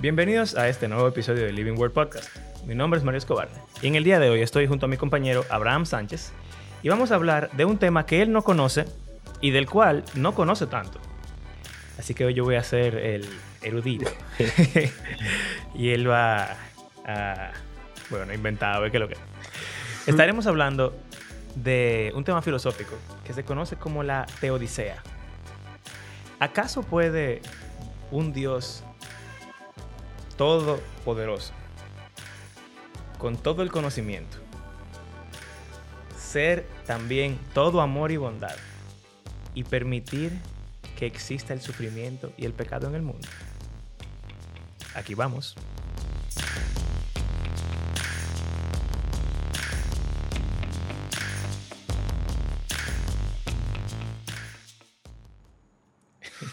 Bienvenidos a este nuevo episodio de Living World Podcast. Mi nombre es Mario Escobar y en el día de hoy estoy junto a mi compañero Abraham Sánchez y vamos a hablar de un tema que él no conoce y del cual no conoce tanto. Así que hoy yo voy a ser el erudito y él va a, bueno, inventar, a ver qué es lo que Estaremos hablando de un tema filosófico que se conoce como la teodicea. ¿Acaso puede un Dios todopoderoso, con todo el conocimiento, ser también todo amor y bondad y permitir que exista el sufrimiento y el pecado en el mundo? Aquí vamos.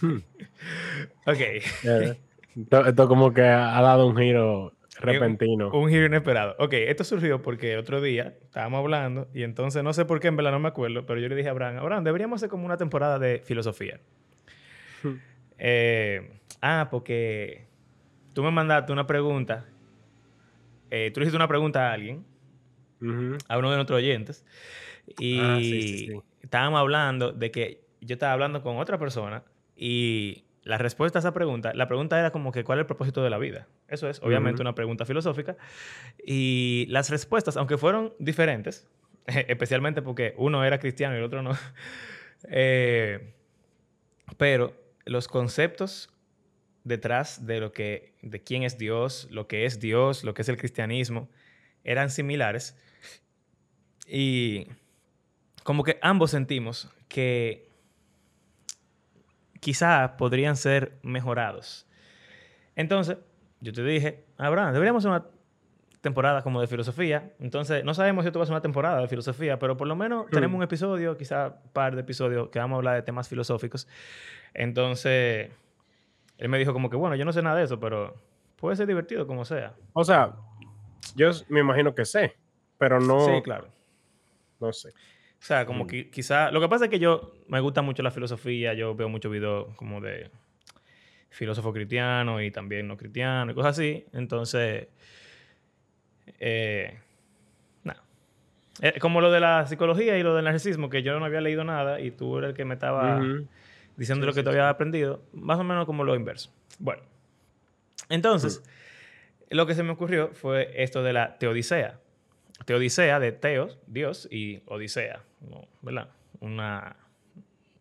ok. Esto, como que ha dado un giro repentino. Un, giro inesperado. Ok, esto surgió porque otro día estábamos hablando y entonces no sé por qué, en verdad no me acuerdo, pero yo le dije a Abraham, Abraham, deberíamos hacer como una temporada de filosofía. Eh, ah, porque tú me mandaste una pregunta. Eh, tú le hiciste una pregunta a alguien, a uno de nuestros oyentes, y ah, estábamos hablando de que yo estaba hablando con otra persona y la respuesta a esa pregunta, la pregunta era como que cuál es el propósito de la vida. Eso es, obviamente, una pregunta filosófica. Y las respuestas, aunque fueron diferentes, especialmente porque uno era cristiano y el otro no, eh, pero los conceptos detrás de lo que, de quién es Dios, lo que es Dios, lo que es el cristianismo, eran similares. Y como que ambos sentimos que quizás podrían ser mejorados. Entonces, yo te dije, Abraham, deberíamos hacer una temporada como de filosofía. Entonces, no sabemos si esto va a ser una temporada de filosofía, pero por lo menos tenemos un episodio, quizá un par de episodios, que vamos a hablar de temas filosóficos. Entonces, él me dijo como que, bueno, yo no sé nada de eso, pero puede ser divertido como sea. O sea, yo me imagino que sé, pero no... Sí, claro. No sé. O sea, como mm. que quizá... Lo que pasa es que yo me gusta mucho la filosofía, yo veo muchos videos como de filósofos cristianos y también no cristianos y cosas así. Entonces, eh, nada. Eh, como lo de la psicología y lo del narcisismo, que yo no había leído nada y tú eres el que me estaba diciendo lo que te había aprendido, más o menos como lo inverso. Bueno, entonces, mm. lo que se me ocurrió fue esto de la teodicea. Teodicea de Teos, Dios, y Odisea, ¿verdad? Una,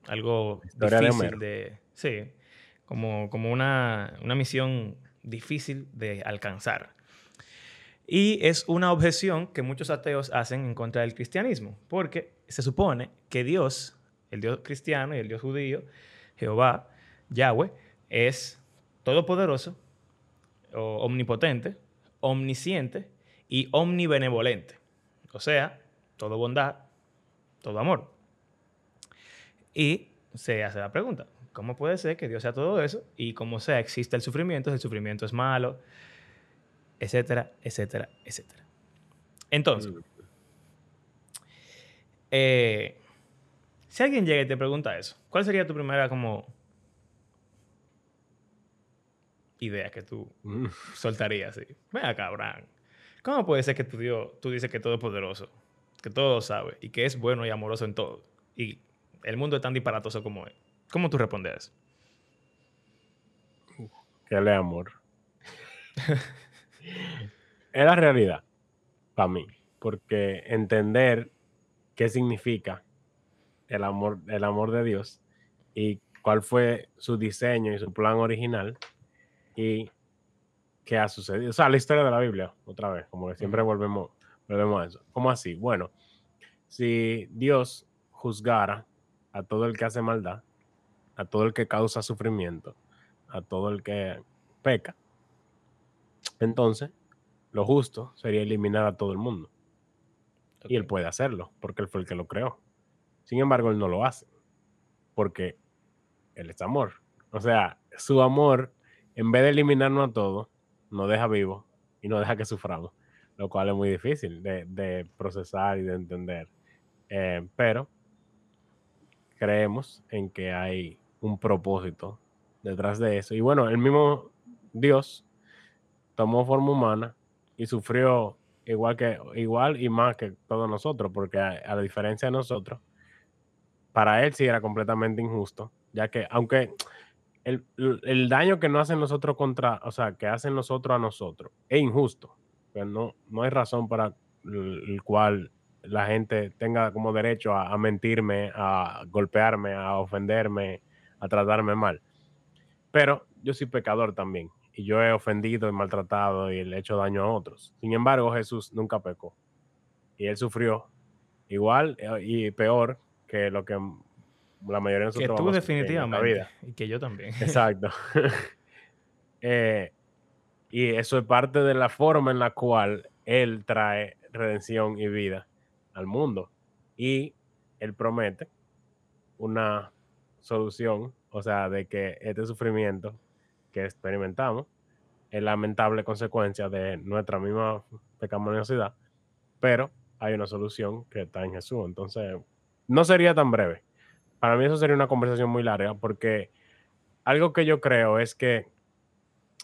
algo difícil de, Sí, como, como una, una misión difícil de alcanzar. Y es una objeción que muchos ateos hacen en contra del cristianismo, porque se supone que Dios, el Dios cristiano y el Dios judío, Jehová, Yahweh, es todopoderoso, omnipotente, omnisciente y omnibenevolente. O sea, todo bondad, todo amor. Y se hace la pregunta, ¿cómo puede ser que Dios sea todo eso? Y como sea, existe el sufrimiento, el sufrimiento es malo, etcétera, etcétera, etcétera. Entonces, eh, si alguien llega y te pregunta eso, ¿cuál sería tu primera como idea que tú mm. soltarías? Ven acá, ¿Cómo puede ser que tu Dios, tú dices que todo es poderoso, que todo sabe y que es bueno y amoroso en todo? Y el mundo es tan disparatoso como es. ¿Cómo tú respondes? Que le amor. es la realidad para mí, porque entender qué significa el amor, el amor de Dios y cuál fue su diseño y su plan original y qué ha sucedido. O sea, la historia de la Biblia, otra vez, como que siempre volvemos, volvemos a eso. ¿Cómo así? Bueno, si Dios juzgara a todo el que hace maldad, a todo el que causa sufrimiento, a todo el que peca, entonces lo justo sería eliminar a todo el mundo. Y él puede hacerlo, porque él fue el que lo creó. Sin embargo, él no lo hace, porque él es amor. O sea, su amor, en vez de eliminarnos a todos, nos deja vivos y nos deja que suframos, lo cual es muy difícil de, procesar y de entender. Eh, pero creemos en que hay un propósito detrás de eso. Y bueno, el mismo Dios tomó forma humana y sufrió igual que igual y más que todos nosotros, porque a, a la diferencia de nosotros, para él sí era completamente injusto, ya que aunque el, el, daño que no hacen nosotros contra, o sea, que hacen nosotros a nosotros, es injusto. Pero no, no hay razón para el, cual la gente tenga como derecho a, a, mentirme, a golpearme, a ofenderme, a tratarme mal. Pero yo soy pecador también. Y yo he ofendido y maltratado y le he hecho daño a otros. Sin embargo, Jesús nunca pecó. Y él sufrió igual eh, y peor que lo que la mayoría de nosotros. Que tú definitivamente. Y que yo también. Exacto. eh, y eso es parte de la forma en la cual Él trae redención y vida al mundo. Y Él promete una solución, o sea, de que este sufrimiento que experimentamos es lamentable consecuencia de nuestra misma pecaminosidad, pero hay una solución que está en Jesús. Entonces, no sería tan breve para mí eso sería una conversación muy larga porque algo que yo creo es que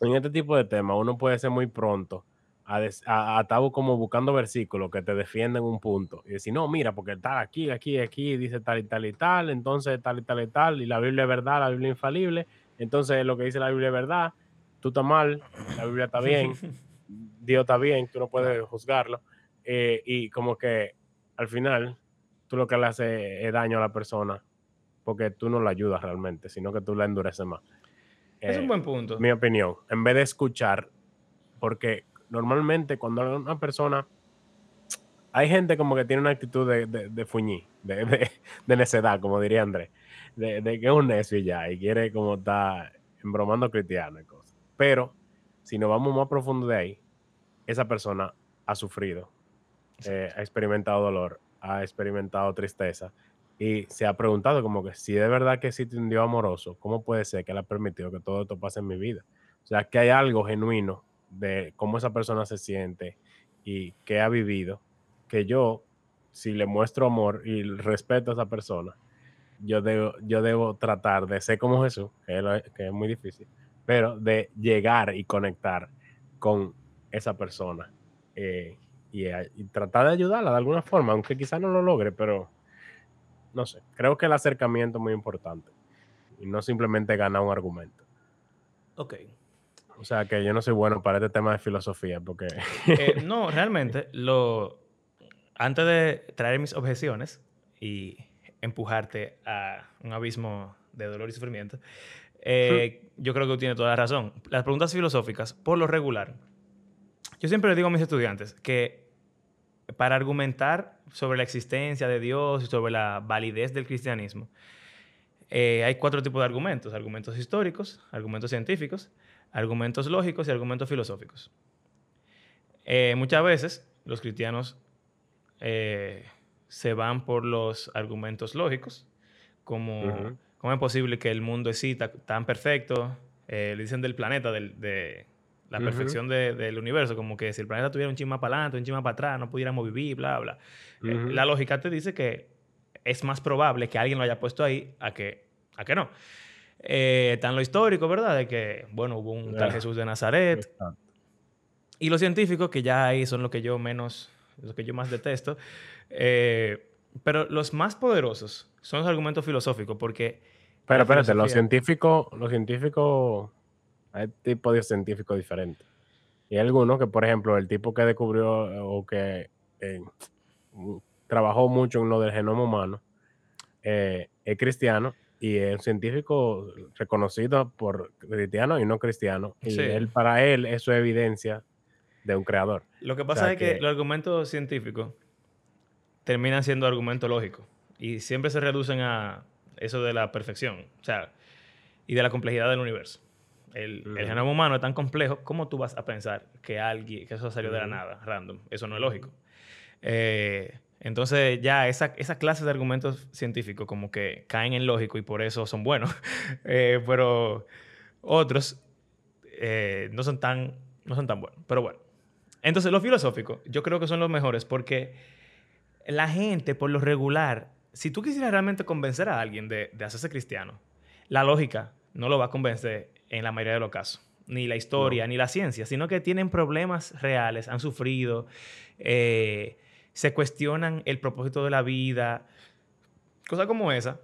en este tipo de temas uno puede ser muy pronto a, a, como buscando versículos que te defienden un punto y decir, no, mira, porque está aquí, aquí, aquí, dice tal y tal y tal, entonces tal y tal y tal, y la Biblia es verdad, la Biblia es infalible, entonces lo que dice la Biblia es verdad, tú estás mal, la Biblia está bien, Dios está bien, tú no puedes juzgarlo, eh, y como que al final tú lo que le hace es daño a la persona porque tú no la ayudas realmente, sino que tú la endureces más. Es un eh, buen punto. Mi opinión, en vez de escuchar, porque normalmente cuando una persona, hay gente como que tiene una actitud de, de, de fuñí, de, de, necedad, como diría Andrés, de, que es un necio ya y quiere como estar embromando cristiano y cosas. Pero si nos vamos más profundo de ahí, esa persona ha sufrido, eh, ha experimentado dolor, ha experimentado tristeza, y se ha preguntado como que si de verdad que existe un Dios amoroso, ¿cómo puede ser que Él ha permitido que todo esto pase en mi vida? O sea, que hay algo genuino de cómo esa persona se siente y qué ha vivido, que yo, si le muestro amor y respeto a esa persona, yo debo, yo debo tratar de ser como Jesús, que es, que es muy difícil, pero de llegar y conectar con esa persona eh, y, y tratar de ayudarla de alguna forma, aunque quizás no lo logre, pero no sé, creo que el acercamiento es muy importante y no simplemente ganar un argumento. Ok. O sea que yo no soy bueno para este tema de filosofía porque... Eh, no, realmente, lo... antes de traer mis objeciones y empujarte a un abismo de dolor y sufrimiento, eh, yo creo que tú tienes toda la razón. Las preguntas filosóficas, por lo regular, yo siempre le digo a mis estudiantes que para argumentar sobre la existencia de Dios y sobre la validez del cristianismo, eh, hay cuatro tipos de argumentos. Argumentos históricos, argumentos científicos, argumentos lógicos y argumentos filosóficos. Eh, muchas veces los cristianos eh, se van por los argumentos lógicos, como cómo es posible que el mundo exista tan perfecto, le dicen del planeta, del, de, la perfección del universo, como que si el planeta tuviera un chisma para adelante, un chisma para atrás, no pudiéramos vivir, bla, bla. Eh, la lógica te dice que es más probable que alguien lo haya puesto ahí a que, a que no. Eh, en lo histórico, ¿verdad? De que, bueno, hubo un tal Jesús de Nazaret. Y los científicos, que ya ahí son lo que yo menos, lo que yo más detesto. Eh, pero los más poderosos son los argumentos filosóficos, porque... Pero espérate, los científicos, los científicos hay tipos de científicos diferentes. Y hay algunos que, por ejemplo, el tipo que descubrió o que eh, trabajó mucho en lo del genoma humano eh, es cristiano y es un científico reconocido por cristiano y no cristiano. Y él, para él eso es evidencia de un creador. Lo que pasa es que, los argumentos científicos terminan siendo argumentos lógicos y siempre se reducen a eso de la perfección, o sea, y de la complejidad del universo. El, genoma humano es tan complejo, ¿cómo tú vas a pensar que alguien, que eso salió de la nada, random? Eso no es lógico. Eh, entonces ya esa, esa clase de argumentos científicos como que caen en lógico y por eso son buenos, eh, pero otros eh, no, son tan, no son tan buenos. Pero bueno, entonces los filosóficos yo creo que son los mejores porque la gente por lo regular, si tú quisieras realmente convencer a alguien de, de hacerse cristiano, la lógica no lo va a convencer en la mayoría de los casos. ni la historia, ni la ciencia, sino que tienen problemas reales, han sufrido, eh, se cuestionan el propósito de la vida, cosas como esa.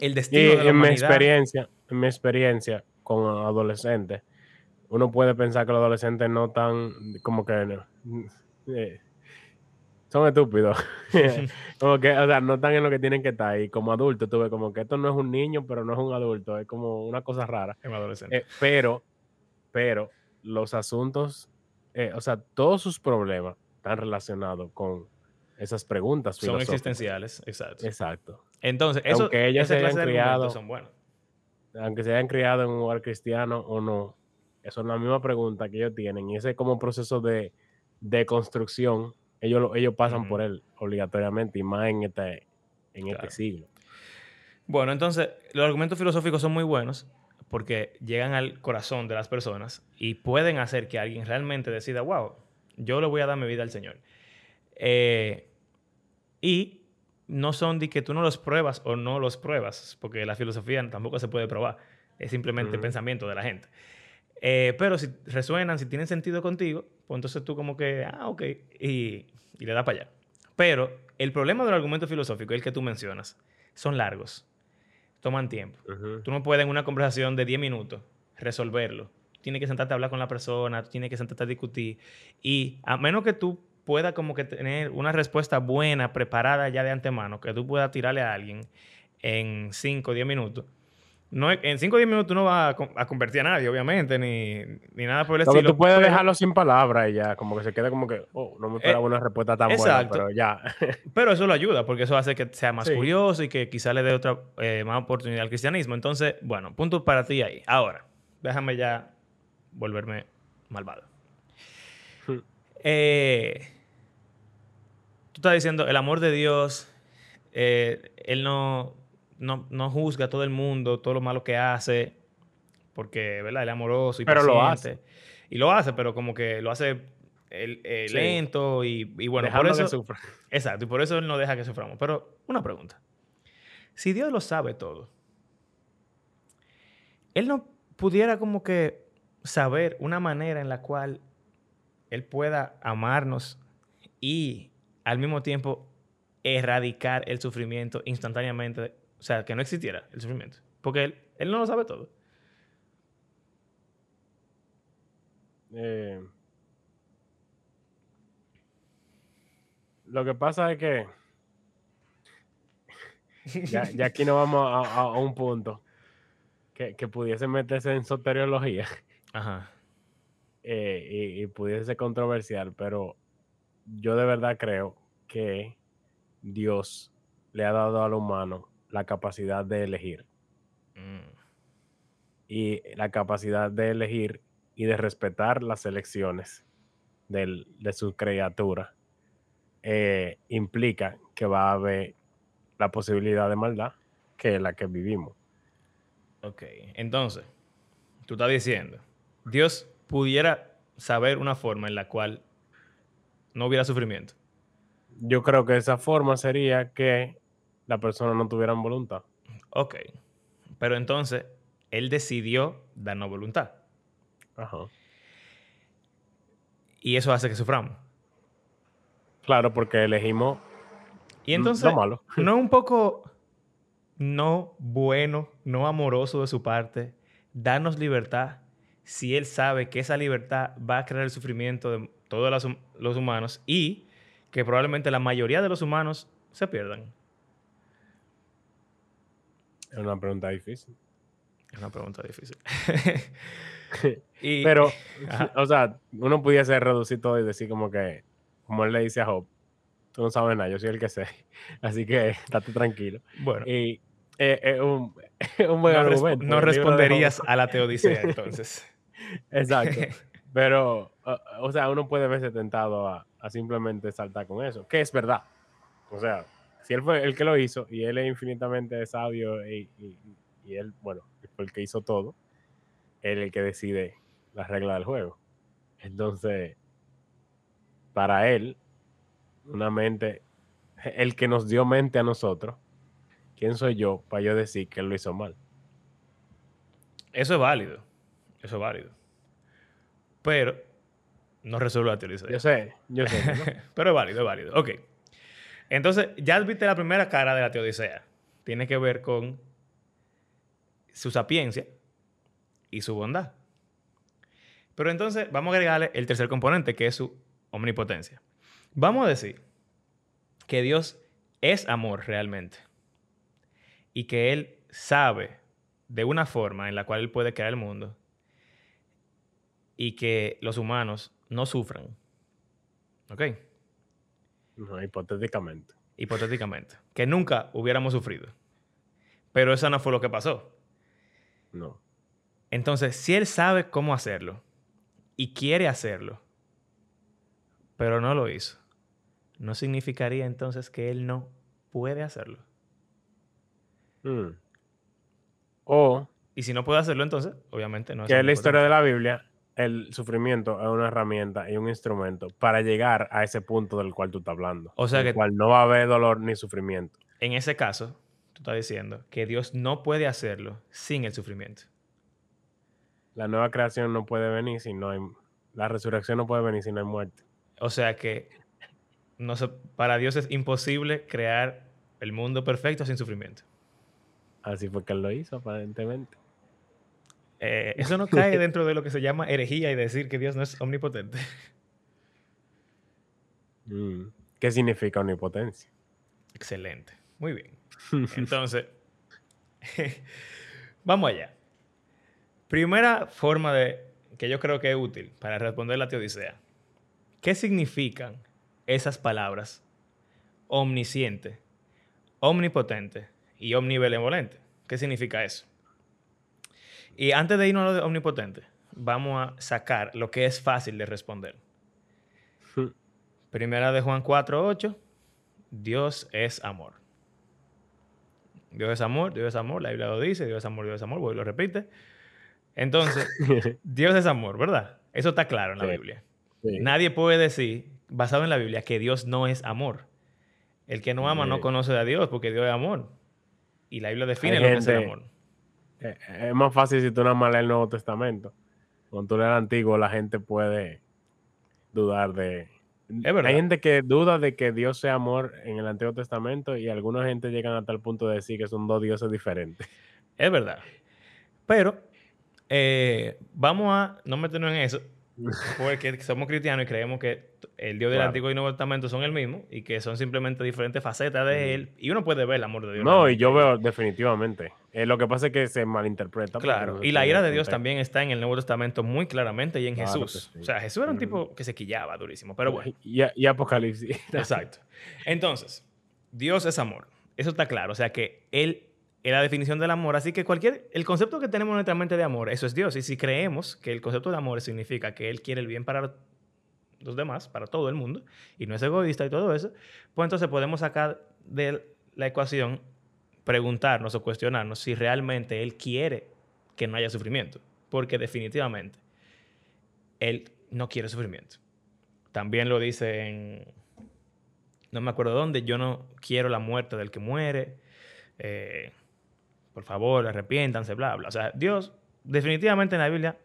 El destino de la en mi experiencia, en mi experiencia con adolescentes, uno puede pensar que los adolescentes no están como que eh, son estúpidos. como que, o sea, no están en lo que tienen que estar. Y como adulto, tuve como que esto no es un niño, pero no es un adulto. Es como una cosa rara. Es adolescente. Eh, pero, pero, los asuntos, eh, o sea, todos sus problemas están relacionados con esas preguntas. Son existenciales, exacto. Exacto. Entonces, eso, aunque ellos se hayan criado, son buenos. Aunque se hayan criado en un lugar cristiano o no, eso es la misma pregunta que ellos tienen. Y ese es como proceso de, de construcción ellos, ellos pasan por él obligatoriamente y más en este, en este siglo. Bueno, entonces los argumentos filosóficos son muy buenos porque llegan al corazón de las personas y pueden hacer que alguien realmente decida, wow, yo le voy a dar mi vida al Señor. Eh, y no son de que tú no los pruebas o no los pruebas, porque la filosofía tampoco se puede probar, es simplemente pensamiento de la gente. Eh, pero si resuenan, si tienen sentido contigo, pues entonces tú como que, ah, ok, y, le das para allá. Pero el problema del argumento filosófico, el que tú mencionas, son largos, toman tiempo. Tú no puedes en una conversación de 10 minutos resolverlo. Tienes que sentarte a hablar con la persona, tienes que sentarte a discutir. Y a menos que tú puedas como que tener una respuesta buena, preparada ya de antemano, que tú puedas tirarle a alguien en 5 o 10 minutos, no, en 5 o 10 minutos no va a, convertir a nadie, obviamente, ni, nada por el estilo. Tú puedes dejarlo sin palabras y ya, como que se quede como que, oh, no me esperaba eh, una respuesta tan buena, pero ya. pero eso lo ayuda, porque eso hace que sea más curioso y que quizá le dé otra eh, más oportunidad al cristianismo. Entonces, bueno, punto para ti ahí. Ahora, déjame ya volverme malvado. Hmm. Eh, tú estás diciendo, el amor de Dios, Él no no, juzga a todo el mundo, todo lo malo que hace, porque, ¿verdad? Él es amoroso y pero lo hace. Y lo hace, pero como que lo hace eh, lento y, bueno, por eso... sufra. Exacto, y por eso él no deja que suframos. Pero una pregunta. Si Dios lo sabe todo, él no pudiera como que saber una manera en la cual él pueda amarnos y al mismo tiempo erradicar el sufrimiento instantáneamente o sea, que no existiera el sufrimiento. Porque él, él no lo sabe todo. Eh, lo que pasa es que ya, aquí no vamos a, un punto que, pudiese meterse en soteriología Ajá. Eh, y, y, pudiese ser controversial, pero yo de verdad creo que Dios le ha dado al humano la capacidad de elegir. Mm. Y la capacidad de elegir y de respetar las elecciones de su criatura eh, implica que va a haber la posibilidad de maldad que es la que vivimos. Ok, entonces, tú estás diciendo, Dios pudiera saber una forma en la cual no hubiera sufrimiento. Yo creo que esa forma sería que la persona no tuviera voluntad. Ok. Pero entonces, él decidió darnos voluntad. Ajá. Y eso hace que suframos. Claro, porque elegimos y entonces, malo. no es un poco no bueno, no amoroso de su parte, darnos libertad si él sabe que esa libertad va a crear el sufrimiento de todos los humanos y que probablemente la mayoría de los humanos se pierdan. Es una pregunta difícil. Es una pregunta difícil. Pero, o sea, uno pudiese reducir todo y decir como que, como él le dice a Job, tú no sabes nada, yo soy el que sé. Así que estate tranquilo. Bueno. Y eh, es un, buen argumento. no responderías a la teodicea entonces. Exacto. Pero, o, sea, uno puede verse tentado a, a simplemente saltar con eso, que es verdad. O sea, si él fue el que lo hizo y él es infinitamente sabio y, él, bueno, fue el que hizo todo, él es el que decide las reglas del juego. Entonces, para él, una mente, el que nos dio mente a nosotros, ¿quién soy yo para yo decir que él lo hizo mal? Eso es válido. Eso es válido. Pero no resuelve la teodicea. Yo sé, yo sé. Pero es válido, es válido. Ok. Entonces, ya viste la primera cara de la teodicea. Tiene que ver con su sapiencia y su bondad. Pero entonces vamos a agregarle el tercer componente, que es su omnipotencia. Vamos a decir que Dios es amor realmente y que Él sabe de una forma en la cual Él puede crear el mundo y que los humanos no sufran. ¿Ok? No, hipotéticamente. Hipotéticamente. Que nunca hubiéramos sufrido. Pero eso no fue lo que pasó. No. Entonces, si Él sabe cómo hacerlo y quiere hacerlo, pero no lo hizo, ¿no significaría entonces que Él no puede hacerlo? Mm. O... Y si no puede hacerlo, entonces, obviamente no es... Que es la historia de la Biblia, el sufrimiento es una herramienta y un instrumento para llegar a ese punto del cual tú estás hablando. O sea que... Cual no va a haber dolor ni sufrimiento. En ese caso, tú estás diciendo que Dios no puede hacerlo sin el sufrimiento. La nueva creación no puede venir si no hay... La resurrección no puede venir si no hay muerte. O sea que no para Dios es imposible crear el mundo perfecto sin sufrimiento. Así fue que él lo hizo, aparentemente. Eh, eso no cae dentro de lo que se llama herejía y decir que Dios no es omnipotente. Mm, ¿Qué significa omnipotencia? Excelente. Muy bien. Entonces, vamos allá. Primera forma de que yo creo que es útil para responder la teodicea. ¿Qué significan esas palabras omnisciente, omnipotente y omnibenevolente? ¿Qué significa eso? Y antes de irnos a lo de omnipotente, vamos a sacar lo que es fácil de responder. Primera de Juan 4.8, Dios es amor. Dios es amor, Dios es amor, la Biblia lo dice, Dios es amor, Dios es amor, voy lo repite. Entonces, Dios es amor, ¿verdad? Eso está claro en la Biblia. Nadie puede decir, basado en la Biblia, que Dios no es amor. El que no ama no conoce a Dios porque Dios es amor. Y la Biblia define lo que es el amor. Eh, es más fácil si tú no más lees el Nuevo Testamento. Cuando tú lees el Antiguo, la gente puede dudar de... Es verdad. Hay gente que duda de que Dios sea amor en el Antiguo Testamento y alguna gente llegan hasta el punto de decir que son dos dioses diferentes. Es verdad. Pero eh, vamos a no meternos en eso, porque somos cristianos y creemos que el Dios del Antiguo y Nuevo Testamento son el mismo y que son simplemente diferentes facetas de Él. Y uno puede ver el amor de Dios. No, y yo veo definitivamente. Eh, lo que pasa es que se malinterpreta. Claro, y la ira de Dios también está en el Nuevo Testamento muy claramente y en Jesús. O sea, Jesús era un tipo que se quillaba durísimo, pero bueno. Y, y Apocalipsis. Exacto. Entonces, Dios es amor. Eso está claro. O sea que Él es la definición del amor. Así que cualquier, el concepto que tenemos en nuestra mente de amor, eso es Dios. Y si creemos que el concepto de amor significa que Él quiere el bien para los demás, para todo el mundo, y no es egoísta y todo eso, pues entonces podemos sacar de la ecuación, preguntarnos o cuestionarnos si realmente Él quiere que no haya sufrimiento. Porque definitivamente Él no quiere sufrimiento. También lo dice en, no me acuerdo dónde, yo no quiero la muerte del que muere. Eh, por favor, arrepiéntanse, bla, bla. O sea, Dios definitivamente en la Biblia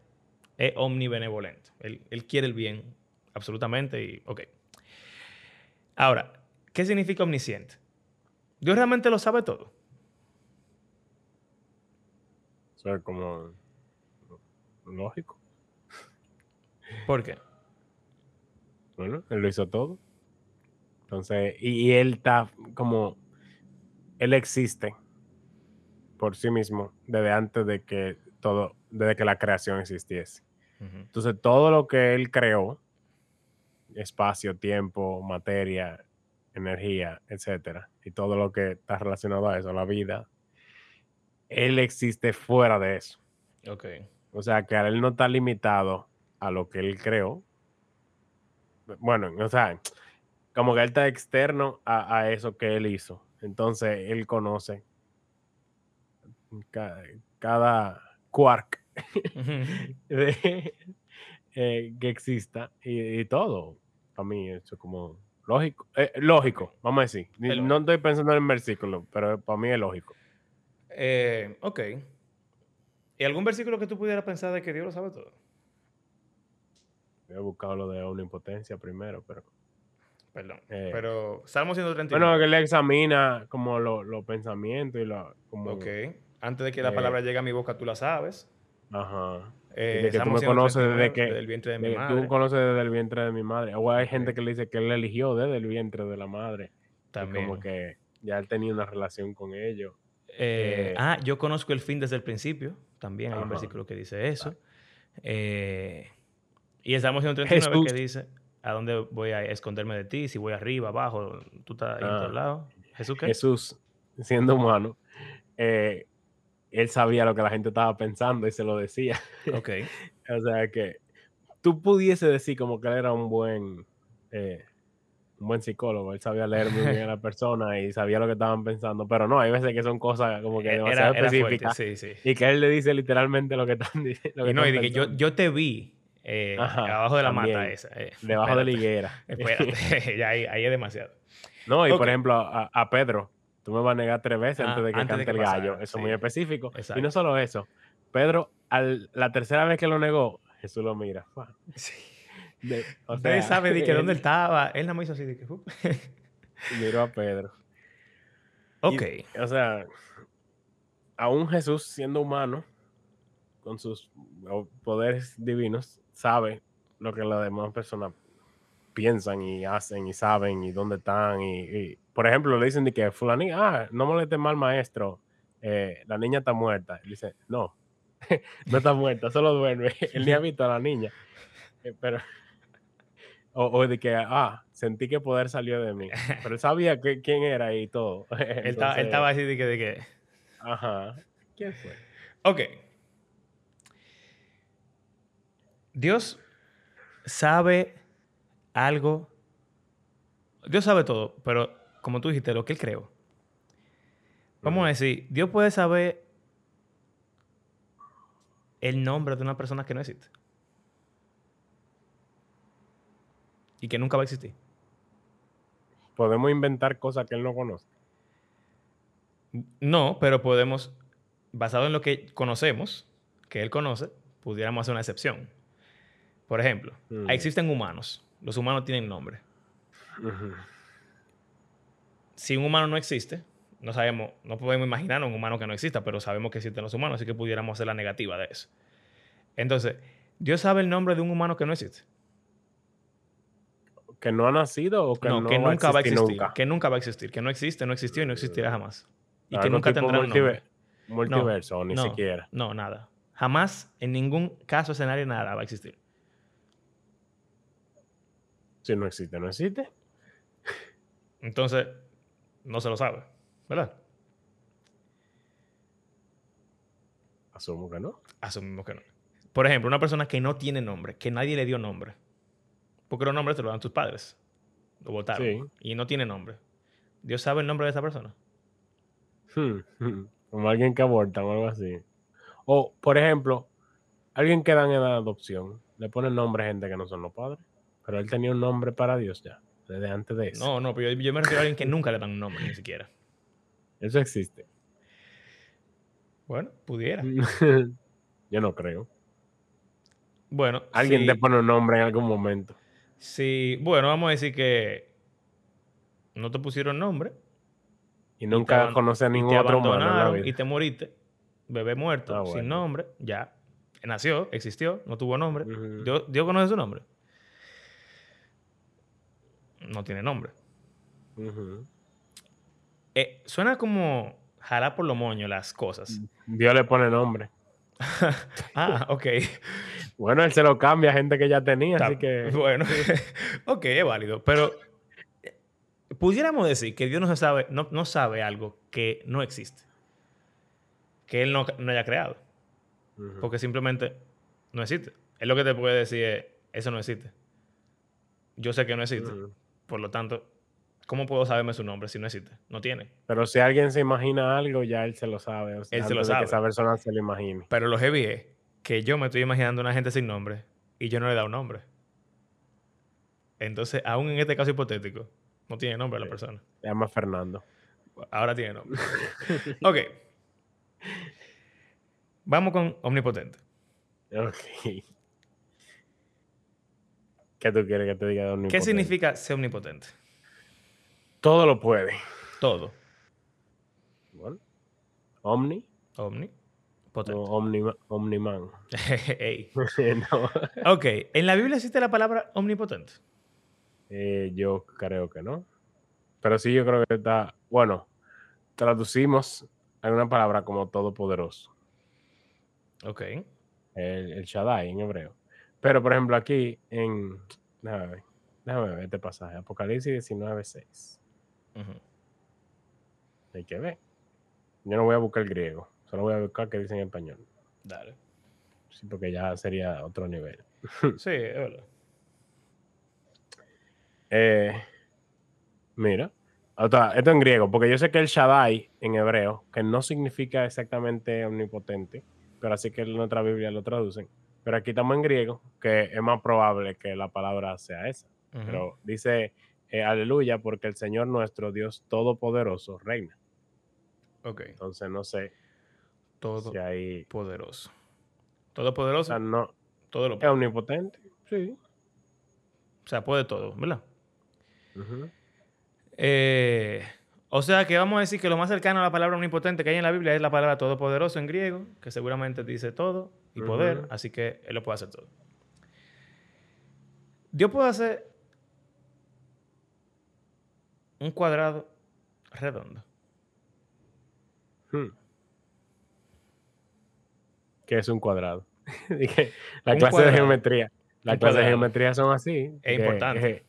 es omnibenevolente. Él, él quiere el bien, absolutamente, y ok. Ahora, ¿qué significa omnisciente? Dios realmente lo sabe todo. O sea, como lógico. ¿Por qué? Bueno, él lo hizo todo. Entonces, y, y él está como, él existe por sí mismo desde antes de que todo, desde que la creación existiese. Entonces, todo lo que él creó, espacio, tiempo, materia, energía, etcétera, y todo lo que está relacionado a eso, la vida, él existe fuera de eso. Ok. O sea, que él no está limitado a lo que él creó. Bueno, o sea, como que él está externo a, a eso que él hizo. Entonces, él conoce cada, quark eh, que exista y, todo. Para mí eso es como lógico. Eh, lógico, vamos a decir. No estoy pensando en el versículo, pero para mí es lógico. Eh, ok. ¿Y algún versículo que tú pudieras pensar de que Dios lo sabe todo? he buscado lo de omnipotencia primero, pero. Perdón. Eh, pero Salmo 139. Bueno, que él examina como los pensamientos y. Como, ok. Antes de que la palabra llegue a mi boca, tú la sabes. Ajá. Eh, que tú me conoces desde que. Del vientre de mi madre. Tú conoces desde el vientre de mi madre. O hay gente que le dice que él eligió desde el vientre de la madre. También. como que ya él tenía una relación con ellos. Eh, eh, ah, yo conozco el fin desde el principio. También hay un versículo que dice eso. Eh, y estamos en 139 que dice, ¿a dónde voy a esconderme de ti? Si voy arriba, abajo, tú estás en todos ah, lados. ¿Jesús qué? Jesús, siendo humano, él sabía lo que la gente estaba pensando y se lo decía. Ok. o sea que tú pudiese decir como que él era un buen un buen psicólogo, él sabía leer muy bien a la persona y sabía lo que estaban pensando, pero no, hay veces que son cosas como que e-, demasiado específicas y que él le dice literalmente lo que están diciendo. Y no, y que yo, yo te vi eh, abajo de la mata esa. Eh, debajo de la higuera. Espérate, ya ahí, ahí, es demasiado. No, y por ejemplo, a, Pedro, tú me vas a negar tres veces ah, antes de que cante el gallo. eso es muy específico. Y no solo eso, Pedro, al, la tercera vez que lo negó, Jesús lo mira. Sí. Usted sabe de que dónde él estaba. Él no me hizo así de que. Miró a Pedro. Ok. o sea, aún Jesús siendo humano, con sus poderes divinos, sabe lo que las demás personas piensan y hacen y saben y dónde están. Y, por ejemplo, le dicen de que fulani, ah, no moleste mal maestro, eh, la niña está muerta. Él dice, no, no está muerta, solo duerme. Él ni ha visto a la niña. Eh, pero o, de que, ah, sentí que poder salió de mí. Pero él sabía que, quién era y todo. él, estaba, así de que, de que... Ajá. ¿Quién fue? Ok. Dios sabe algo. Dios sabe todo, pero como tú dijiste, lo que Él creó. Vamos a decir, Dios puede saber el nombre de una persona que no existe. y que nunca va a existir. Podemos inventar cosas que él no conoce. No, pero podemos, basado en lo que conocemos, que él conoce, pudiéramos hacer una excepción. Por ejemplo, mm. existen humanos. Los humanos tienen nombre. Si un humano no existe, no sabemos, no podemos imaginar un humano que no exista, pero sabemos que existen los humanos, así que pudiéramos hacer la negativa de eso. Entonces, ¿Dios sabe el nombre de un humano que no existe? que no ha nacido o que no, que nunca va a existir, que nunca va a existir, que no existe, no existió y no existirá jamás. Y que nunca tendrá un nombre. Multiverso, ni siquiera. No, nada. Jamás, en ningún caso, escenario, nada va a existir. Si no existe, no existe. Entonces, no se lo sabe, ¿verdad? Asumo que no. Asumimos que no. Por ejemplo, una persona que no tiene nombre, que nadie le dio nombre. Porque los nombres te los dan tus padres. Lo votaron. Y no tiene nombre. ¿Dios sabe el nombre de esa persona? Hmm, hmm. Como alguien que aborta o algo así. O, por ejemplo, alguien que dan en adopción. Le ponen nombre a gente que no son los padres. Pero él tenía un nombre para Dios ya. Desde antes de eso. No, no, pero yo, me refiero a alguien que nunca le dan un nombre, ni siquiera. Eso existe. Bueno, pudiera. yo no creo. Bueno. Alguien te pone un nombre en algún momento. Sí, bueno, vamos a decir que no te pusieron nombre. Y nunca conoces a ningún otro humano. Y te moriste, bebé muerto, ah, sin nombre, ya. Nació, existió, no tuvo nombre. Dios, conoce su nombre. No tiene nombre. Eh, suena como jalar por lo moño las cosas. Dios le pone nombre. ah, ok. Bueno, él se lo cambia a gente que ya tenía, así que. Bueno, ok, es válido. Pero pudiéramos decir que Dios no, sabe, no, sabe algo que no existe. Que Él no, haya creado. Porque simplemente no existe. Es lo que te puede decir es, eso no existe. Yo sé que no existe. Por lo tanto, ¿cómo puedo saberme su nombre si no existe? No tiene. Pero si alguien se imagina algo, ya él se lo sabe. él se lo sabe. que esa persona se lo imagine. Pero lo heavy es que yo me estoy imaginando una gente sin nombre y yo no le he dado nombre. Entonces, aún en este caso hipotético, no tiene nombre la persona. Se llama Fernando. Ahora tiene nombre. ok. Vamos con omnipotente. Ok. ¿Qué tú quieres que te diga de omnipotente? ¿Qué significa ser omnipotente? Todo lo puede. Todo. Bueno, omni. Omni. No, Potente. omnima- omniman. No, Ok, ¿en la Biblia existe la palabra omnipotente? eh, yo creo que no. Pero sí, yo creo que está. Bueno, traducimos alguna palabra como todopoderoso. Ok. el, el Shaddai en hebreo. Pero, por ejemplo, aquí en. Déjame ver, déjame ver este pasaje. Apocalipsis 19.6. Ujú. Hay que ver. Yo no voy a buscar el griego. Solo voy a buscar qué dice en español. Dale. Sí, porque ya sería otro nivel. Sí, es verdad. Eh, mira. Otra, esto en griego, porque yo sé que el Shaddai en hebreo, que no significa exactamente omnipotente, pero así que en nuestra Biblia lo traducen. Pero aquí estamos en griego, que es más probable que la palabra sea esa. Pero dice, eh, aleluya, porque el Señor nuestro Dios Todopoderoso reina. Ok. Entonces no sé Todo si ahí... poderoso. O Todopoderoso, sea, no, todo lo es omnipotente. Sí. O sea, puede todo, ¿verdad? Eh, o sea que vamos a decir que lo más cercano a la palabra omnipotente que hay en la Biblia es la palabra todopoderoso en griego, que seguramente dice todo y poder, así que él lo puede hacer todo. Dios puede hacer un cuadrado redondo. Hmm. ¿Qué es un cuadrado? La Un clase cuadrado. de geometría. Las clases de geometría son así. Es que, importante. eh,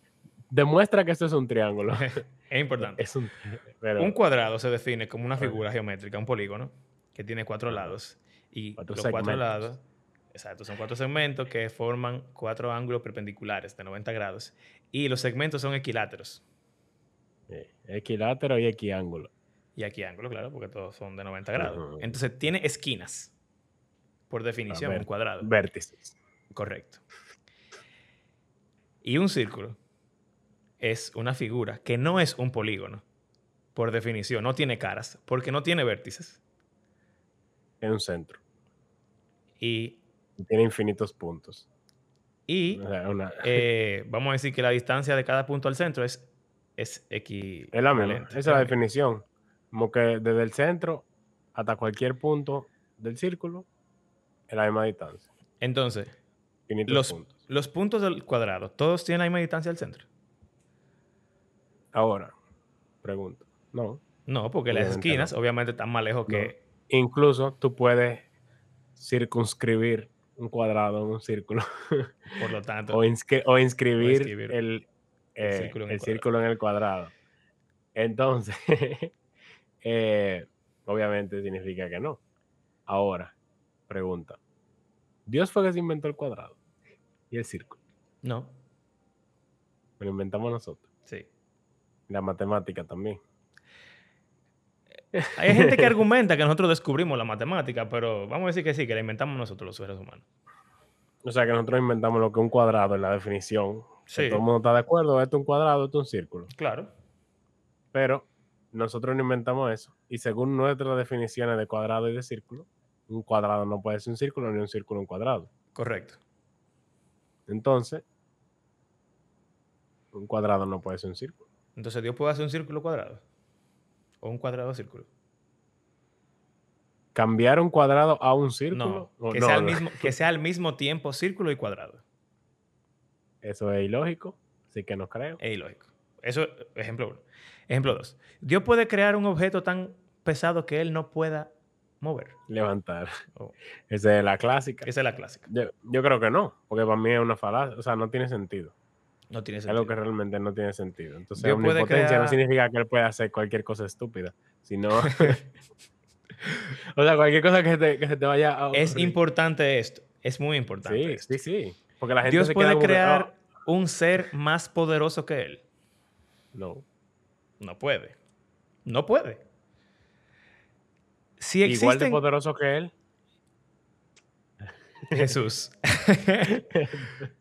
demuestra que esto es un triángulo. Es importante. es un... Pero, Un cuadrado se define como una figura geométrica, un polígono, que tiene cuatro lados. Y Cuatro los cuatro lados, exacto, son cuatro segmentos que forman cuatro ángulos perpendiculares de 90 grados. Y los segmentos son equiláteros. eh, equilátero y equiángulo. Y aquí ángulos, claro, porque todos son de 90 grados. Entonces tiene esquinas, por definición, un cuadrado. Vértices. Correcto. Y un círculo es una figura que no es un polígono, por definición, no tiene caras, porque no tiene vértices. Es un centro. Y, Y tiene infinitos puntos. y una- eh, vamos a decir que la distancia de cada punto al centro es, es equivalente. es la misma. Esa es la definición. Como que desde el centro hasta cualquier punto del círculo es la misma distancia. Entonces, Infinitos los, puntos. los puntos del cuadrado, ¿todos tienen la misma distancia al centro? Ahora, pregunto. No. No, porque las esquinas obviamente están más lejos que... Incluso tú puedes circunscribir un cuadrado en un círculo Por lo tanto, o, inscri- o inscribir inscribir el, el eh, círculo en el círculo en el cuadrado. Entonces, eh, obviamente significa que no. Ahora, pregunta. ¿Dios fue que se inventó el cuadrado y el círculo? no, Lo inventamos nosotros. sí. La matemática también. Hay gente que argumenta que nosotros descubrimos la matemática, pero vamos a decir que sí, que la inventamos nosotros los seres humanos. O sea que nosotros inventamos lo que es un cuadrado en la definición. que Sí. Todo el mundo está de acuerdo, esto es un cuadrado, esto es un círculo. Claro. Pero nosotros no inventamos eso. Y según nuestras definiciones de cuadrado y de círculo, un cuadrado no puede ser un círculo ni un círculo un cuadrado. Correcto. Entonces, un cuadrado no puede ser un círculo. Entonces, ¿Dios puede hacer un círculo cuadrado? ¿O un cuadrado círculo? ¿Cambiar un cuadrado a un círculo? No, que, no, sea al no, mismo, que sea al mismo tiempo círculo y cuadrado. Eso es ilógico, así que no creo. Es ilógico. Eso, ejemplo uno. Ejemplo dos. Dios puede crear un objeto tan pesado que él no pueda mover. Levantar. Oh, Esa es la clásica. esa es la clásica. Yo, yo creo que no, porque para mí es una falacia, o sea, no tiene sentido. No tiene Es sentido. algo que realmente no tiene sentido. Entonces, Dios omnipotencia crear- no significa que él pueda hacer cualquier cosa estúpida, sino... o sea, cualquier cosa que se te, que se te vaya a Es importante esto. Es muy importante Sí, esto. sí, sí. Porque la gente Dios se puede crear "Ah, un ser más poderoso que él. no. No puede. No puede. Si Igual de existen... poderoso que él. Jesús.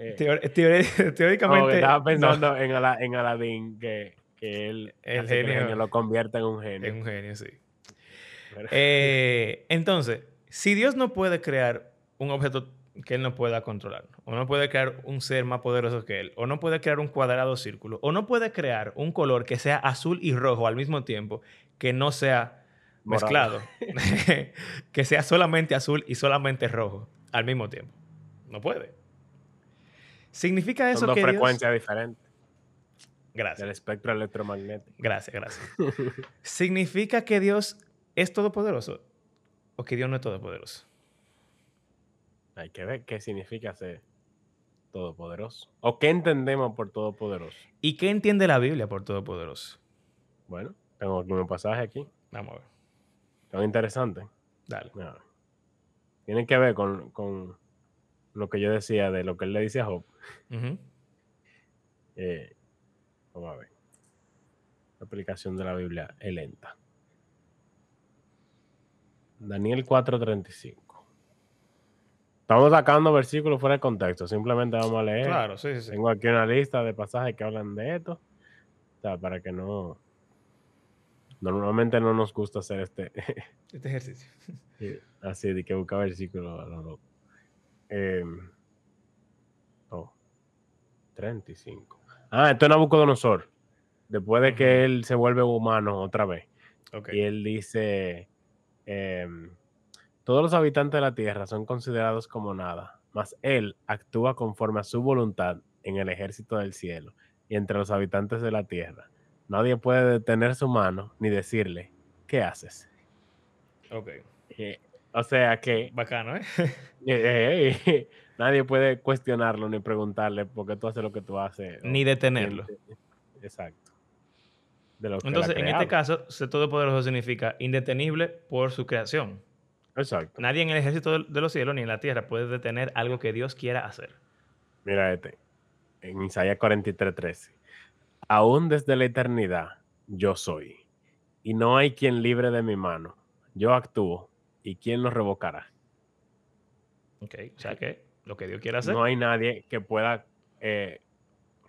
Eh, Teor- teóricamente... estaba no, pensando en, Ala- en Aladín que, que él El el genio- lo convierta en un genio. es un genio, sí. Pero- Eh, entonces, si Dios no puede crear un objeto que él no pueda controlar. O no puede crear un ser más poderoso que él. O no puede crear un cuadrado círculo. O no puede crear un color que sea azul y rojo al mismo tiempo, que no sea mezclado. que sea solamente azul y solamente rojo al mismo tiempo. No puede. ¿Significa eso Son dos que frecuencias diferentes Gracias. del espectro electromagnético. Gracias, gracias. ¿Significa que Dios es todopoderoso o que Dios no es todopoderoso? Hay que ver qué significa ser todopoderoso. O qué entendemos por todopoderoso. ¿Y qué entiende la Biblia por todopoderoso? Bueno, tengo aquí un pasaje aquí. Vamos a ver. Tan interesante. Dale. Tiene que ver con, con lo que yo decía de lo que él le dice a Job. Eh, vamos a ver. La aplicación de la Biblia es lenta. Daniel 4:35. Estamos sacando versículos fuera de contexto. Simplemente vamos a leer. Claro, sí, sí, sí. Tengo aquí una lista de pasajes que hablan de esto. O sea, para que no. Normalmente no nos gusta hacer este. Este ejercicio. así de que busca versículos a lo loco. Eh, oh, 35. Ah, esto es Nabucodonosor. Después de que él se vuelve humano otra vez. Ok. Y él dice: em, Todos los habitantes de la tierra son considerados como nada, mas él actúa conforme a su voluntad en el ejército del cielo y entre los habitantes de la tierra. Nadie puede detener su mano ni decirle: ¿Qué haces? Ok. Eh, o sea que Bacano, ¿eh? eh, eh, nadie puede cuestionarlo ni preguntarle por qué tú haces lo que tú haces. Ni detenerlo. Exacto. De lo Entonces, en este caso, ser todopoderoso significa indetenible por su creación. Exacto. Nadie en el ejército de- de los cielos ni en la tierra puede detener algo que Dios quiera hacer. Mira este. En Isaías 43:13. Aún desde la eternidad yo soy. Y no hay quien libre de mi mano. Yo actúo. ¿Y quién lo revocará? Ok. O sea que lo que Dios quiera hacer. No hay nadie que pueda eh,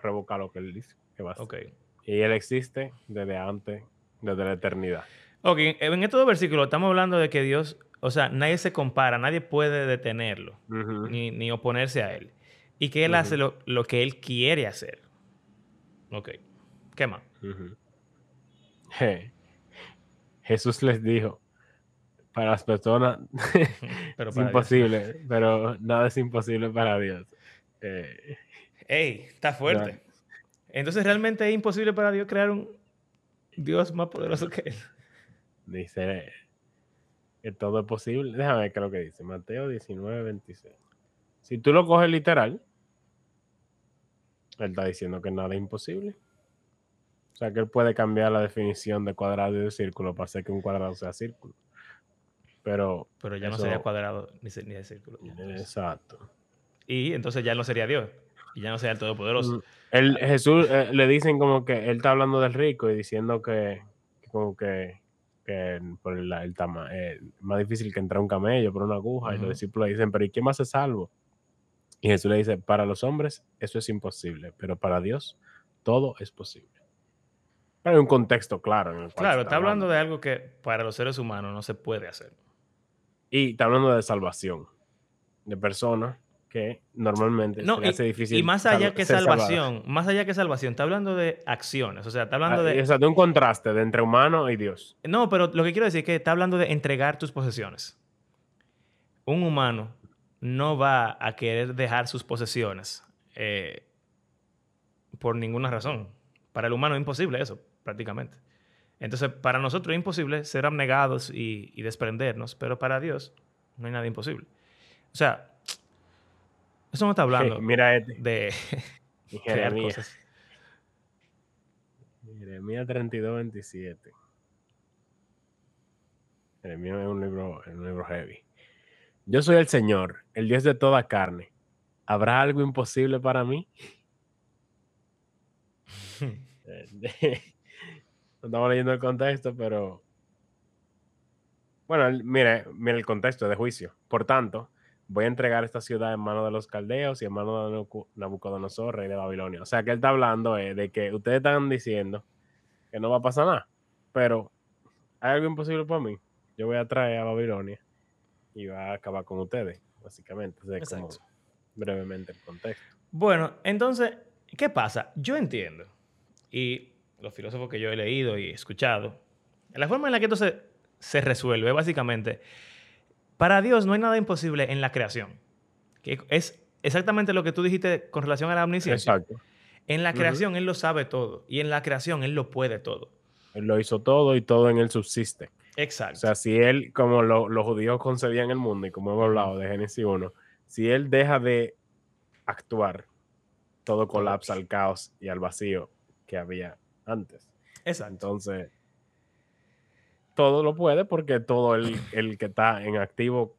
revocar lo que él dice que va a hacer. Ok. Y él existe desde antes, desde la eternidad. Ok, en estos dos versículos estamos hablando de que Dios, o sea, nadie se compara, nadie puede detenerlo, ni, ni oponerse a Él. Y que Él hace lo, lo que Él quiere hacer. Ok. ¿Qué más? Jesús les dijo, para las personas Pero es Dios. imposible, pero nada es imposible para Dios. Eh, ¡Ey! Está fuerte. Entonces, ¿realmente es imposible para Dios crear un Dios más poderoso que Él? dice que todo es posible. Déjame ver qué es lo que dice. Mateo 19, 26. Si tú lo coges literal, él está diciendo que nada es imposible. O sea que él puede cambiar la definición de cuadrado y de círculo para hacer que un cuadrado sea círculo. Pero. Pero ya no sería cuadrado ni, ni de círculo. ya. Exacto. Y entonces ya no sería Dios. Y ya no sería el Todopoderoso. Mm, Él, Jesús eh, le dicen como que él está hablando del rico y diciendo que, que como que, que por el, el tama- eh, más difícil que entrar un camello por una aguja. Y los discípulos le dicen, pero ¿y quién más es salvo? Y Jesús le dice, para los hombres eso es imposible, pero para Dios todo es posible. Pero hay un contexto claro. En el cual Claro, se está hablando de algo que para los seres humanos no se puede hacer. Y está hablando de salvación, de personas que normalmente No, se y, hace difícil y más allá que salvación, más allá que salvación, está hablando de acciones. O sea, está hablando Ah, de. o sea, de un contraste de entre humano y Dios. No, pero lo que quiero decir es que está hablando de entregar tus posesiones. Un humano no va a querer dejar sus posesiones eh, por ninguna razón. Para el humano es imposible eso, prácticamente. Entonces, para nosotros es imposible ser abnegados y, y desprendernos, pero para Dios no hay nada imposible. O sea, eso no está hablando Mira este. de crear cosas. Jeremías 32, 27. Jeremías es un libro, es un libro heavy. Yo soy el Señor, el Dios de toda carne. ¿Habrá algo imposible para mí? No estamos leyendo el contexto, pero. Bueno, el- mire, mire el contexto de juicio. Por tanto, voy a entregar esta ciudad en manos de los caldeos y en manos de Nabuco- Nabucodonosor, rey de Babilonia. O sea, que él está hablando eh, de que ustedes están diciendo que no va a pasar nada, pero hay algo imposible para mí. Yo voy a traer a Babilonia y va a acabar con ustedes, básicamente. O sea, como- brevemente el contexto. Bueno, entonces, ¿qué pasa? Yo entiendo, y los filósofos que yo he leído y escuchado, la forma en la que esto se, se resuelve, básicamente, para Dios no hay nada imposible en la creación. Que es exactamente lo que tú dijiste con relación a la omnisciencia. Exacto. En la creación Él lo sabe todo y en la creación Él lo puede todo. Él lo hizo todo y todo en Él subsiste. Exacto. O sea, si Él, como los judíos concebían el mundo y como hemos hablado de Génesis 1, si Él deja de actuar, todo colapsa al caos y al vacío que había antes. Exacto. Entonces, todo lo puede porque todo el, el que está en activo,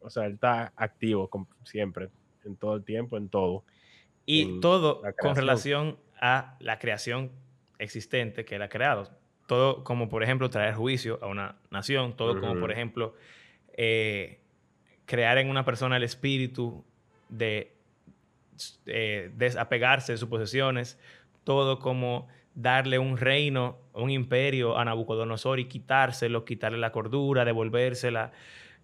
o sea, él está activo siempre, en todo el tiempo, en todo. Y todo con relación a la creación existente que él ha creado. Todo como, por ejemplo, traer juicio a una nación. Todo como, por ejemplo, eh, crear en una persona el espíritu de eh, desapegarse de sus posesiones. Todo como darle un reino, un imperio a Nabucodonosor y quitárselo, quitarle la cordura, devolvérsela.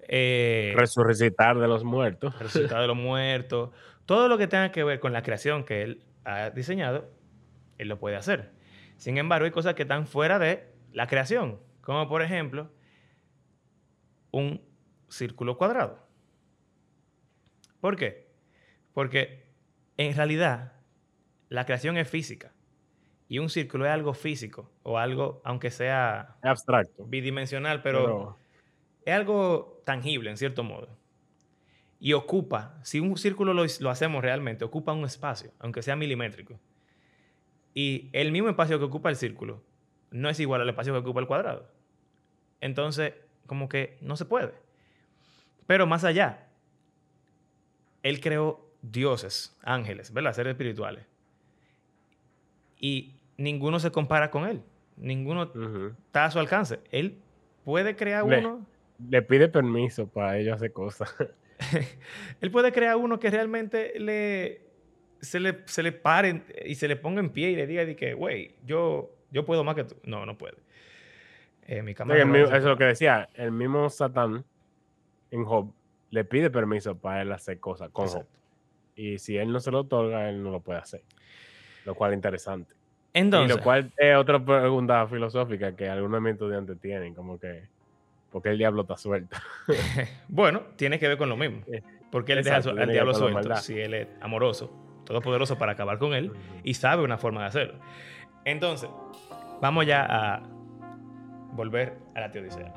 Eh, resucitar de los muertos. Resucitar de los muertos. Todo lo que tenga que ver con la creación que él ha diseñado, él lo puede hacer. Sin embargo, hay cosas que están fuera de la creación, como por ejemplo un círculo cuadrado. ¿Por qué? Porque en realidad la creación es física y un círculo es algo físico o algo, aunque sea abstracto, bidimensional, pero, es algo tangible en cierto modo y ocupa, si un círculo lo, hacemos realmente, ocupa un espacio, aunque sea milimétrico. Y el mismo espacio que ocupa el círculo no es igual al espacio que ocupa el cuadrado. Entonces, como que no se puede. Pero más allá, él creó dioses, ángeles, ¿verdad? Seres espirituales. Y ninguno se compara con él. Ninguno está a su alcance. Él puede crear uno. Le pide permiso para ellos hacer cosas. él puede crear uno que realmente le, se, le, se le pare y se le ponga en pie y le diga que, güey, yo, yo puedo más que tú. No, no puede. Eh, mi eso es lo que decía. El mismo Satán en Job le pide permiso para él hacer cosas con Job. Y si él no se lo otorga, él no lo puede hacer. Lo cual es interesante. Entonces, y lo cual es otra pregunta filosófica que algunos de mis estudiantes tienen, como que porque el diablo está suelto. bueno, tiene que ver con lo mismo. Porque él deja al diablo suelto si él es amoroso, todopoderoso para acabar con él y sabe una forma de hacerlo. Entonces, vamos ya a volver a la teodicea.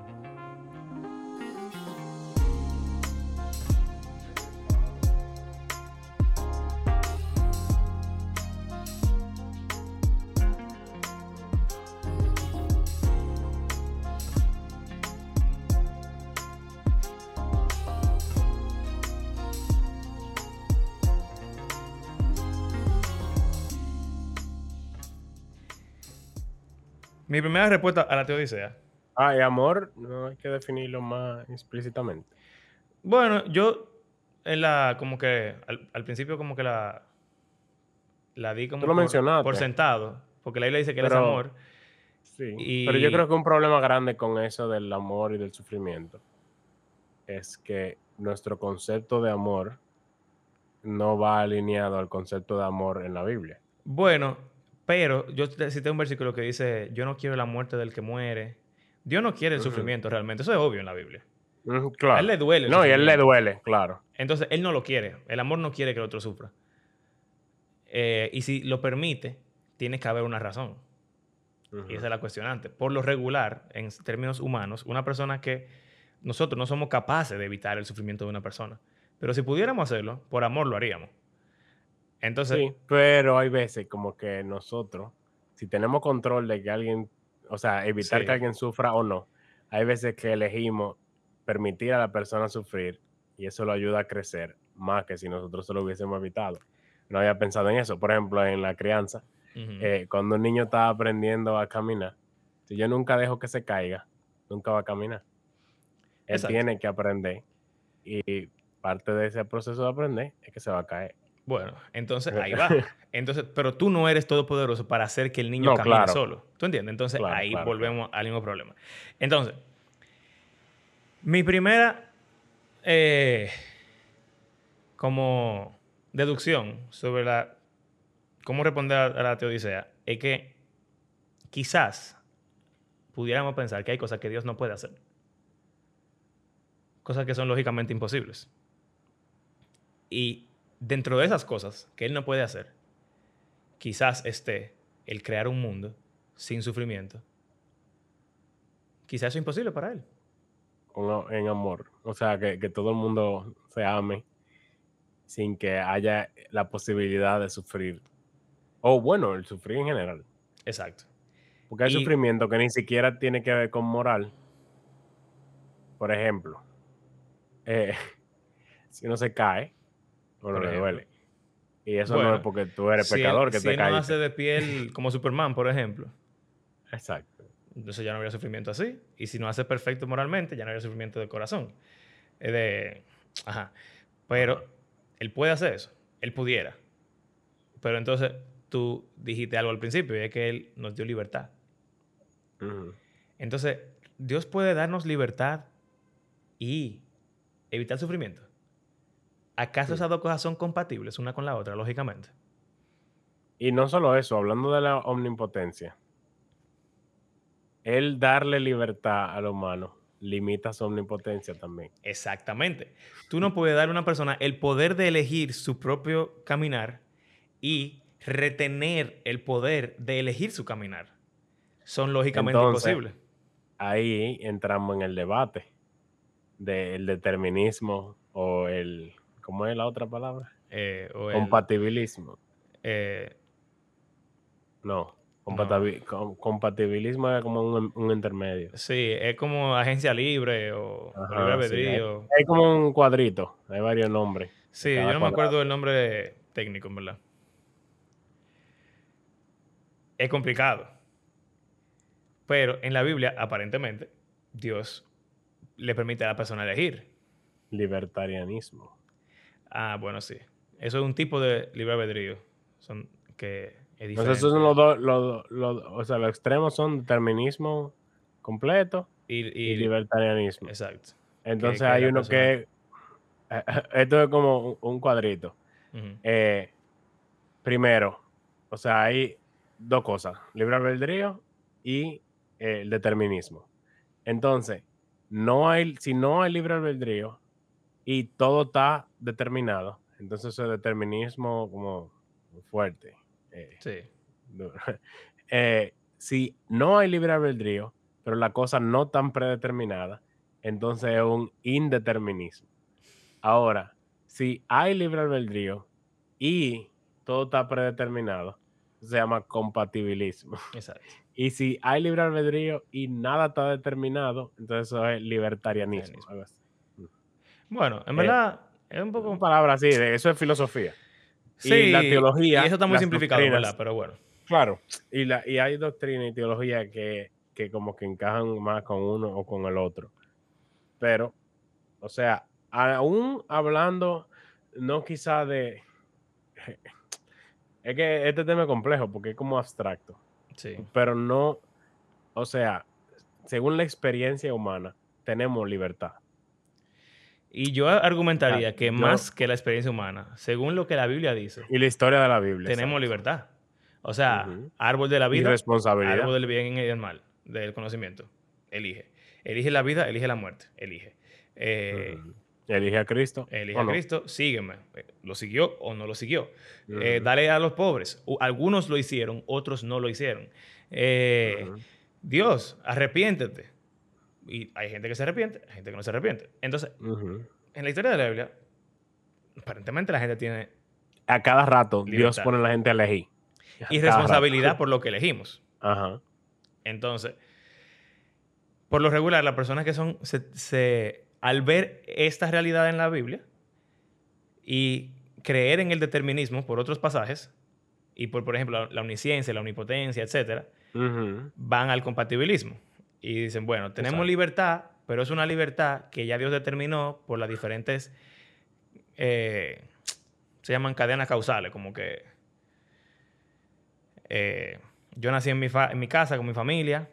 Mi primera respuesta a la teodicea. Ah, y amor, no hay que definirlo más explícitamente. Bueno, yo en la, como que, al, principio como que la, la di como por, sentado, porque la isla dice que él es amor. Sí, pero yo creo que un problema grande con eso del amor y del sufrimiento es que nuestro concepto de amor no va alineado al concepto de amor en la Biblia. Bueno, pero yo cité un versículo que dice, yo no quiero la muerte del que muere. Dios no quiere el sufrimiento realmente. Eso es obvio en la Biblia. claro. A él le duele. no, y a él le duele, claro. Entonces, él no lo quiere. El amor no quiere que el otro sufra. Eh, y si lo permite, tiene que haber una razón. Y esa es la cuestionante. Por lo regular, en términos humanos, una persona que nosotros no somos capaces de evitar el sufrimiento de una persona. Pero si pudiéramos hacerlo, por amor lo haríamos. Entonces, sí, pero hay veces como que nosotros, si tenemos control de que alguien, o sea, evitar que alguien sufra o no, hay veces que elegimos permitir a la persona sufrir y eso lo ayuda a crecer más que si nosotros se lo hubiésemos evitado. No había pensado en eso. Por ejemplo, en la crianza, eh, cuando un niño está aprendiendo a caminar, si yo nunca dejo que se caiga, nunca va a caminar. Él tiene que aprender y parte de ese proceso de aprender es que se va a caer. Bueno, entonces ahí va. Entonces, pero tú no eres todopoderoso para hacer que el niño camine solo. ¿Tú entiendes? Entonces ahí volvemos al mismo problema. Entonces, mi primera. Eh, como deducción sobre la cómo responder a la teodicea es que quizás pudiéramos pensar que hay cosas que Dios no puede hacer. Cosas que son lógicamente imposibles. Y dentro de esas cosas que Él no puede hacer, quizás esté el crear un mundo sin sufrimiento. Quizás eso es imposible para Él. En amor. O sea, que, que todo el mundo se ame sin que haya la posibilidad de sufrir. O bueno, el sufrir en general. Exacto. Porque hay sufrimiento que ni siquiera tiene que ver con moral. Por ejemplo, eh, si uno se cae, bueno, le duele. Y eso no es porque tú eres pecador que te caes. Si no hace de piel como Superman, por ejemplo. Exacto. Entonces ya no habría sufrimiento así. Y si no hace perfecto moralmente, ya no habría sufrimiento de corazón. Es de... Ajá. Pero él puede hacer eso. Él pudiera. Pero entonces tú dijiste algo al principio y es que Él nos dio libertad. Entonces, Dios puede darnos libertad y evitar sufrimiento. ¿Acaso esas dos cosas son compatibles una con la otra, lógicamente? Y no solo eso, hablando de la omnipotencia, el darle libertad al humano limita su omnipotencia también. Exactamente. Tú no puedes dar a una persona el poder de elegir su propio caminar y retener el poder de elegir su caminar. Son lógicamente imposibles. Ahí entramos en el debate del determinismo o el, ¿cómo es la otra palabra? Eh, Compatibilismo. Eh, no, compatibilismo es como un, intermedio. Sí, es como agencia libre o libre albedrío. hay, como un cuadrito, hay varios nombres. Sí, yo no me acuerdo del nombre técnico, en verdad. Es complicado. Pero en la Biblia, aparentemente, Dios le permite a la persona elegir. Libertarianismo. Ah, bueno, sí. Eso es un tipo de libre albedrío. Son que es esos son los dos, o sea, los extremos son determinismo completo y, libertarianismo. Exacto. Entonces hay uno que... Esto es como un cuadrito. Eh, primero, o sea, hay dos cosas, libre albedrío y eh, el determinismo. Entonces, no hay, si no hay libre albedrío y todo está determinado, entonces el determinismo como fuerte. Eh, sí. Eh, si no hay libre albedrío, pero la cosa no tan predeterminada, entonces es un indeterminismo. Ahora, si hay libre albedrío y todo está predeterminado, se llama compatibilismo. Exacto. Y si hay libre albedrío y nada está determinado, entonces eso es libertarianismo. Bueno, en verdad, es un poco. Una palabra así, de eso es filosofía. Sí, y la teología. Y eso está muy simplificado, ¿verdad? Pero bueno. Claro. Y, la, y hay doctrina y teología que, que como que encajan más con uno o con el otro. Pero, o sea, aún hablando, no quizá de es que este tema es complejo porque es como abstracto. Sí. Pero no, o sea, según la experiencia humana, tenemos libertad. Y yo argumentaría que más que la experiencia humana, según lo que la Biblia dice. Y la historia de la Biblia. Tenemos libertad. O sea, árbol de la vida. responsabilidad. Árbol del bien y del mal, del conocimiento. Elige. Elige la vida, elige la muerte. Elige. Eh, Elige a Cristo. Elige a Cristo, sígueme. ¿Lo siguió o no lo siguió? Eh, dale a los pobres. Algunos lo hicieron, otros no lo hicieron. Eh, Dios, arrepiéntete. Y hay gente que se arrepiente, hay gente que no se arrepiente. Entonces, en la historia de la Biblia, aparentemente la gente tiene... A cada rato Dios pone a la gente a elegir. Y responsabilidad por lo que elegimos. Ajá. Entonces, por lo regular, las personas que son... se al ver esta realidad en la Biblia y creer en el determinismo por otros pasajes, y por, por ejemplo, la, omnisciencia, la omnipotencia, etc., van al compatibilismo. Y dicen, bueno, tenemos libertad, pero es una libertad que ya Dios determinó por las diferentes, eh, se llaman cadenas causales, como que eh, yo nací en mi, en mi casa con mi familia,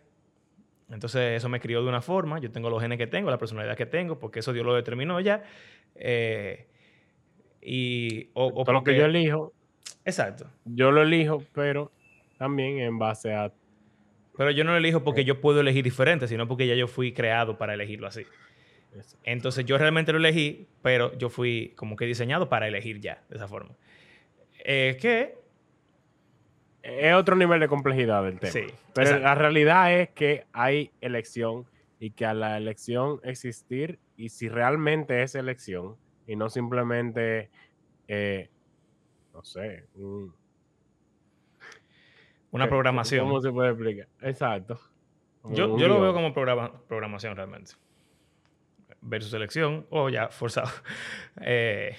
entonces eso me crió de una forma, yo tengo los genes que tengo, la personalidad que tengo, porque eso Dios lo determinó ya. Eh, Y, o, Todo lo que yo elijo. Exacto. Yo lo elijo, pero también en base a... Pero yo no lo elijo porque yo puedo elegir diferente, sino porque ya yo fui creado para elegirlo así. Entonces yo realmente lo elegí, pero yo fui como que diseñado para elegir ya, de esa forma. Es que... Es otro nivel de complejidad del tema. Sí, pero la realidad es que hay elección y que a la elección existir, y si realmente es elección, y no simplemente, eh, no sé, una programación. ¿Cómo se puede explicar? Exacto. yo, yo lo veo como programación realmente versus selección o ya forzado. Eh,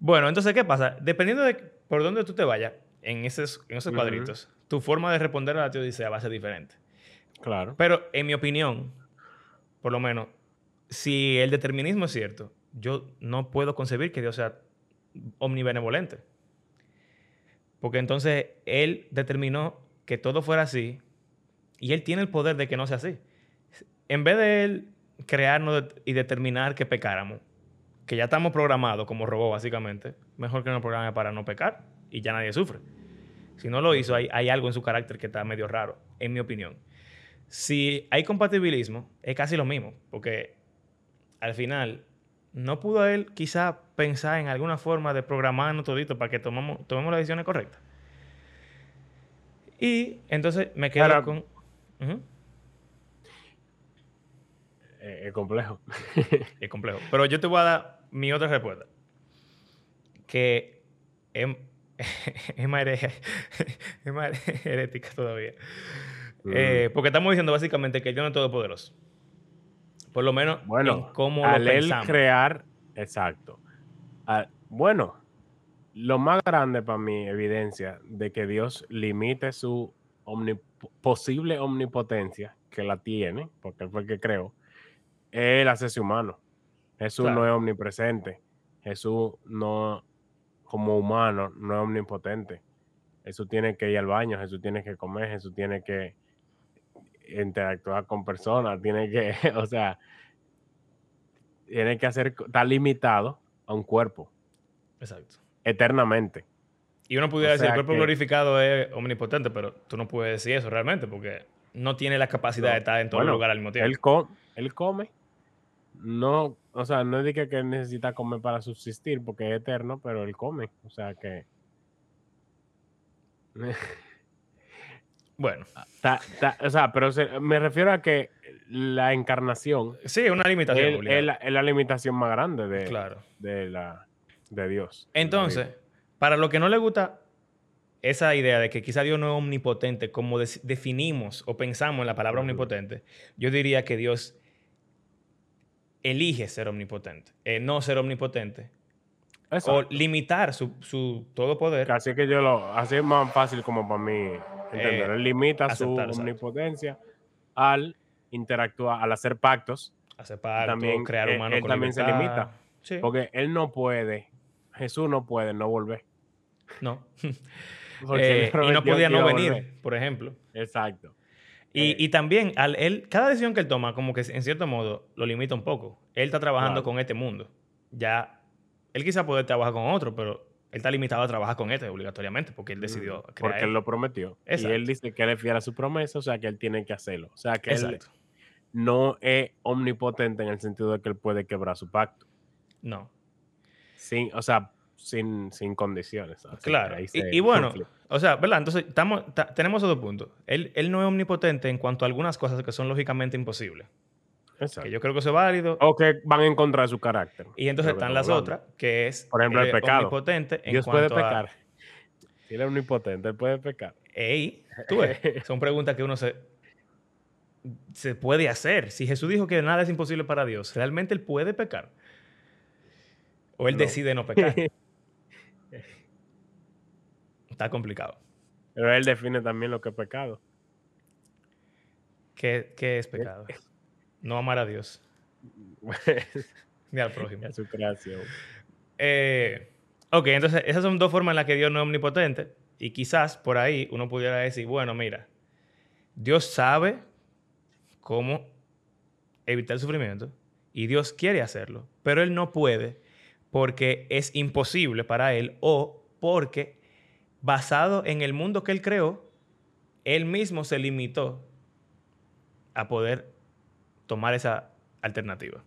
bueno, entonces, ¿qué pasa? Dependiendo de por dónde tú te vayas en esos, en esos cuadritos, tu forma de responder a la teodicea va a ser diferente. Claro. Pero en mi opinión, por lo menos, si el determinismo es cierto, yo no puedo concebir que Dios sea omnibenevolente. Porque entonces Él determinó que todo fuera así y Él tiene el poder de que no sea así. En vez de Él crearnos y determinar que pecáramos, que ya estamos programados como robots básicamente, mejor que nos programe para no pecar y ya nadie sufre. Si no lo hizo, hay, hay algo en su carácter que está medio raro, en mi opinión. Si hay compatibilismo, es casi lo mismo, porque al final no pudo él quizá pensar en alguna forma de programarnos todito para que tomemos, tomemos las decisiones correctas. Y entonces me quedo con... es complejo. es complejo. Pero yo te voy a dar mi otra respuesta. Que es, es, más, herética todavía. Mm. Eh, porque estamos diciendo básicamente que Dios no es todopoderoso. Por lo menos bueno, en cómo al lo él crear, exacto. bueno, lo más grande para mi evidencia de que Dios limite su posible omnipotencia, que la tiene, porque él fue el que creó, es el acceso humano. Jesús no es omnipresente. Jesús no, como humano, no es omnipotente. Jesús tiene que ir al baño, Jesús tiene que comer, Jesús tiene que interactuar con personas, tiene que, o sea, tiene que hacer, está limitado a un cuerpo. Exacto. Eternamente. Y uno pudiera decir, el cuerpo glorificado es omnipotente, pero tú no puedes decir eso realmente, porque no tiene la capacidad de estar en todo lugar al mismo tiempo. él come, no, o sea, no es que, que necesita comer para subsistir porque es eterno, pero él come. O sea que. bueno. o sea, pero me refiero a que la encarnación. Sí, es una limitación. Es, la, limitación más grande de, de, la, de Dios. Entonces, para lo que no le gusta esa idea de que quizá Dios no es omnipotente, como definimos o pensamos en la palabra omnipotente, yo diría que Dios elige ser omnipotente, eh, no ser omnipotente. O limitar su, su, todo poder. Así que yo lo, así es más fácil como para mí entender. Eh, él limita su omnipotencia al interactuar, al hacer pactos. Hacer pactos, también, crear humanos él, también se limita. Porque él no puede, Jesús no puede no volver. No. Eh, y no podía no venir, por ejemplo. Exacto. Eh, y, también, al él, cada decisión que él toma, como que en cierto modo lo limita un poco. Él está trabajando con este mundo. Ya, él quizá puede trabajar con otro, pero él está limitado a trabajar con este obligatoriamente porque él decidió crear. Porque él lo prometió. Y él dice que él es fiel a su promesa, o sea que él tiene que hacerlo. O sea que él no es omnipotente en el sentido de que él puede quebrar su pacto. No. Sí, o sea, sin, sin condiciones. claro. Y, bueno, o sea, ¿verdad? Entonces, estamos, tenemos otro punto. Él, él no es omnipotente en cuanto a algunas cosas que son lógicamente imposibles. Exacto. Que yo creo que eso es válido. O que van en contra de su carácter. Y entonces están las otras, que es Por ejemplo, el pecado. omnipotente en Dios puede pecar. Si él es omnipotente, él puede pecar. Ey, tú ves, son preguntas que uno se, se puede hacer. Si Jesús dijo que nada es imposible para Dios, ¿realmente él puede pecar? ¿O él decide no pecar? Está complicado. Pero él define también lo que es pecado. ¿Qué, es pecado? No amar a Dios. Ni al prójimo. A su creación. Eh, ok, entonces esas son dos formas en las que Dios no es omnipotente. Y quizás por ahí uno pudiera decir, bueno, mira, Dios sabe cómo evitar el sufrimiento y Dios quiere hacerlo, pero Él no puede porque es imposible para él o porque basado en el mundo que él creó, él mismo se limitó a poder tomar esa alternativa.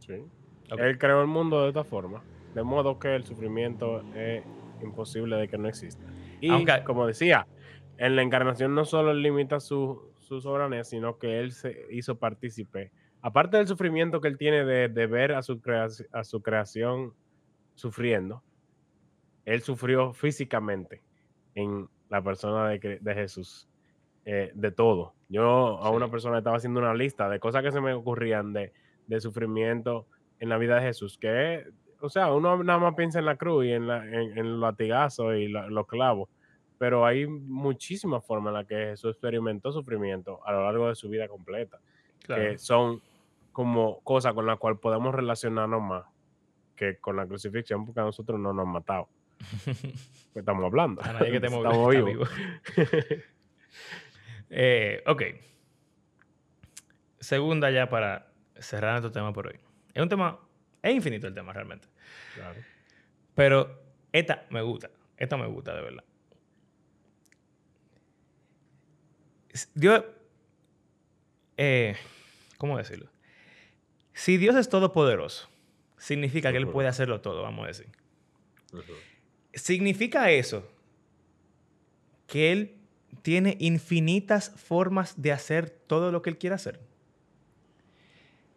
Sí. Él creó el mundo de esta forma, de modo que el sufrimiento es imposible de que no exista. Y como decía, en la encarnación no solo limita su, su soberanía, sino que él se hizo partícipe. Aparte del sufrimiento que él tiene de, ver a su, a su creación sufriendo, él sufrió físicamente en la persona de, de Jesús, eh, de todo. Yo a una persona estaba haciendo una lista de cosas que se me ocurrían de, de sufrimiento en la vida de Jesús, que, o sea, uno nada más piensa en la cruz y en, la, en, en los latigazos y los clavos, pero hay muchísimas formas en las que Jesús experimentó sufrimiento a lo largo de su vida completa, que son como cosas con las cuales podemos relacionarnos más que con la crucifixión, porque a nosotros no nos han matado. estamos hablando. que estamos vivos. Eh, ok. Segunda ya para cerrar nuestro tema por hoy. Es un tema, es infinito el tema realmente. Claro. Pero esta me gusta, esta me gusta de verdad. Dios, eh, ¿cómo decirlo? Si Dios es todopoderoso, significa que Él puede hacerlo todo, vamos a decir. Significa eso que Él tiene infinitas formas de hacer todo lo que Él quiere hacer.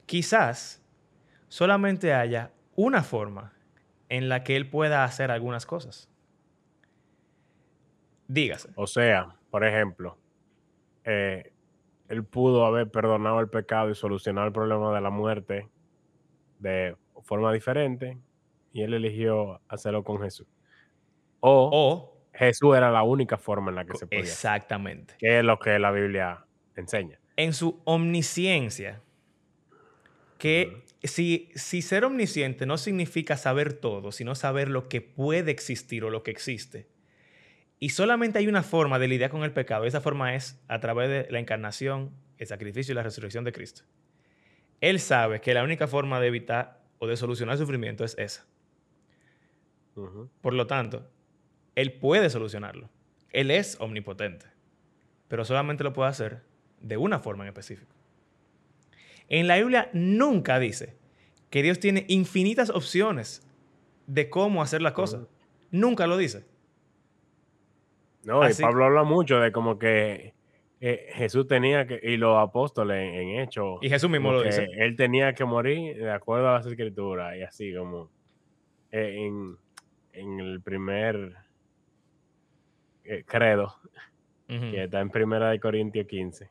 Quizás solamente haya una forma en la que Él pueda hacer algunas cosas. Dígase. O sea, por ejemplo, eh, Él pudo haber perdonado el pecado y solucionado el problema de la muerte de forma diferente y Él eligió hacerlo con Jesús. O, Jesús era la única forma en la que se podía. Exactamente. que es lo que la Biblia enseña. En su omnisciencia, que si, si ser omnisciente no significa saber todo, sino saber lo que puede existir o lo que existe, y solamente hay una forma de lidiar con el pecado, y esa forma es a través de la encarnación, el sacrificio y la resurrección de Cristo. Él sabe que la única forma de evitar o de solucionar el sufrimiento es esa. Por lo tanto, Él puede solucionarlo. Él es omnipotente, pero solamente lo puede hacer de una forma en específico. En la Biblia nunca dice que Dios tiene infinitas opciones de cómo hacer las cosas. Nunca lo dice. No, y Pablo habla mucho de como que eh, Jesús tenía que, y los apóstoles en, hecho. Y Jesús mismo lo dice. Él tenía que morir de acuerdo a las escrituras y así como eh, en, el primer eh, credo, que está en Primera de Corintios 15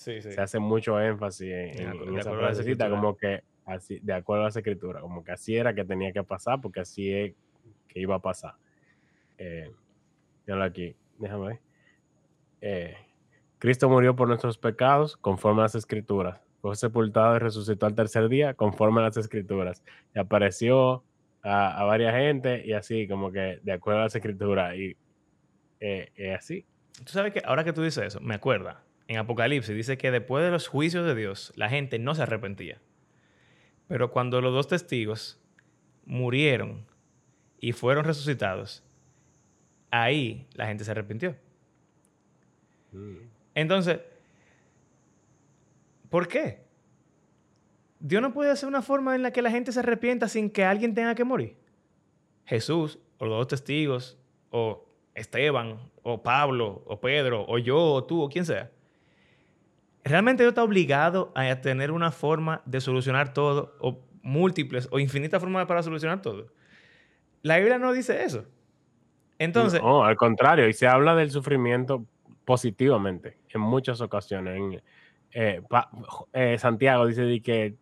se hace mucho énfasis en, esa frasecita, como que así, de acuerdo a la escritura, como que así era que tenía que pasar, porque así es que iba a pasar. Eh, aquí, déjame ver. Eh, Cristo murió por nuestros pecados conforme a las escrituras. Fue sepultado y resucitó al tercer día conforme a las escrituras. Y apareció a, varias gente y así, como que de acuerdo a las escrituras. Y eh, así. Tú sabes que ahora que tú dices eso, me acuerda en Apocalipsis dice que después de los juicios de Dios, la gente no se arrepentía. Pero cuando los dos testigos murieron y fueron resucitados, ahí la gente se arrepintió. Mm. Entonces, ¿por qué? Dios no puede hacer una forma en la que la gente se arrepienta sin que alguien tenga que morir. Jesús, o los dos testigos, o Esteban, o Pablo, o Pedro, o yo, o tú, o quien sea ¿Realmente Dios está obligado a tener una forma de solucionar todo, o múltiples, o infinitas formas para solucionar todo? La Biblia no dice eso. Entonces. No, al contrario, y se habla del sufrimiento positivamente en muchas ocasiones. Eh, eh, Santiago dice que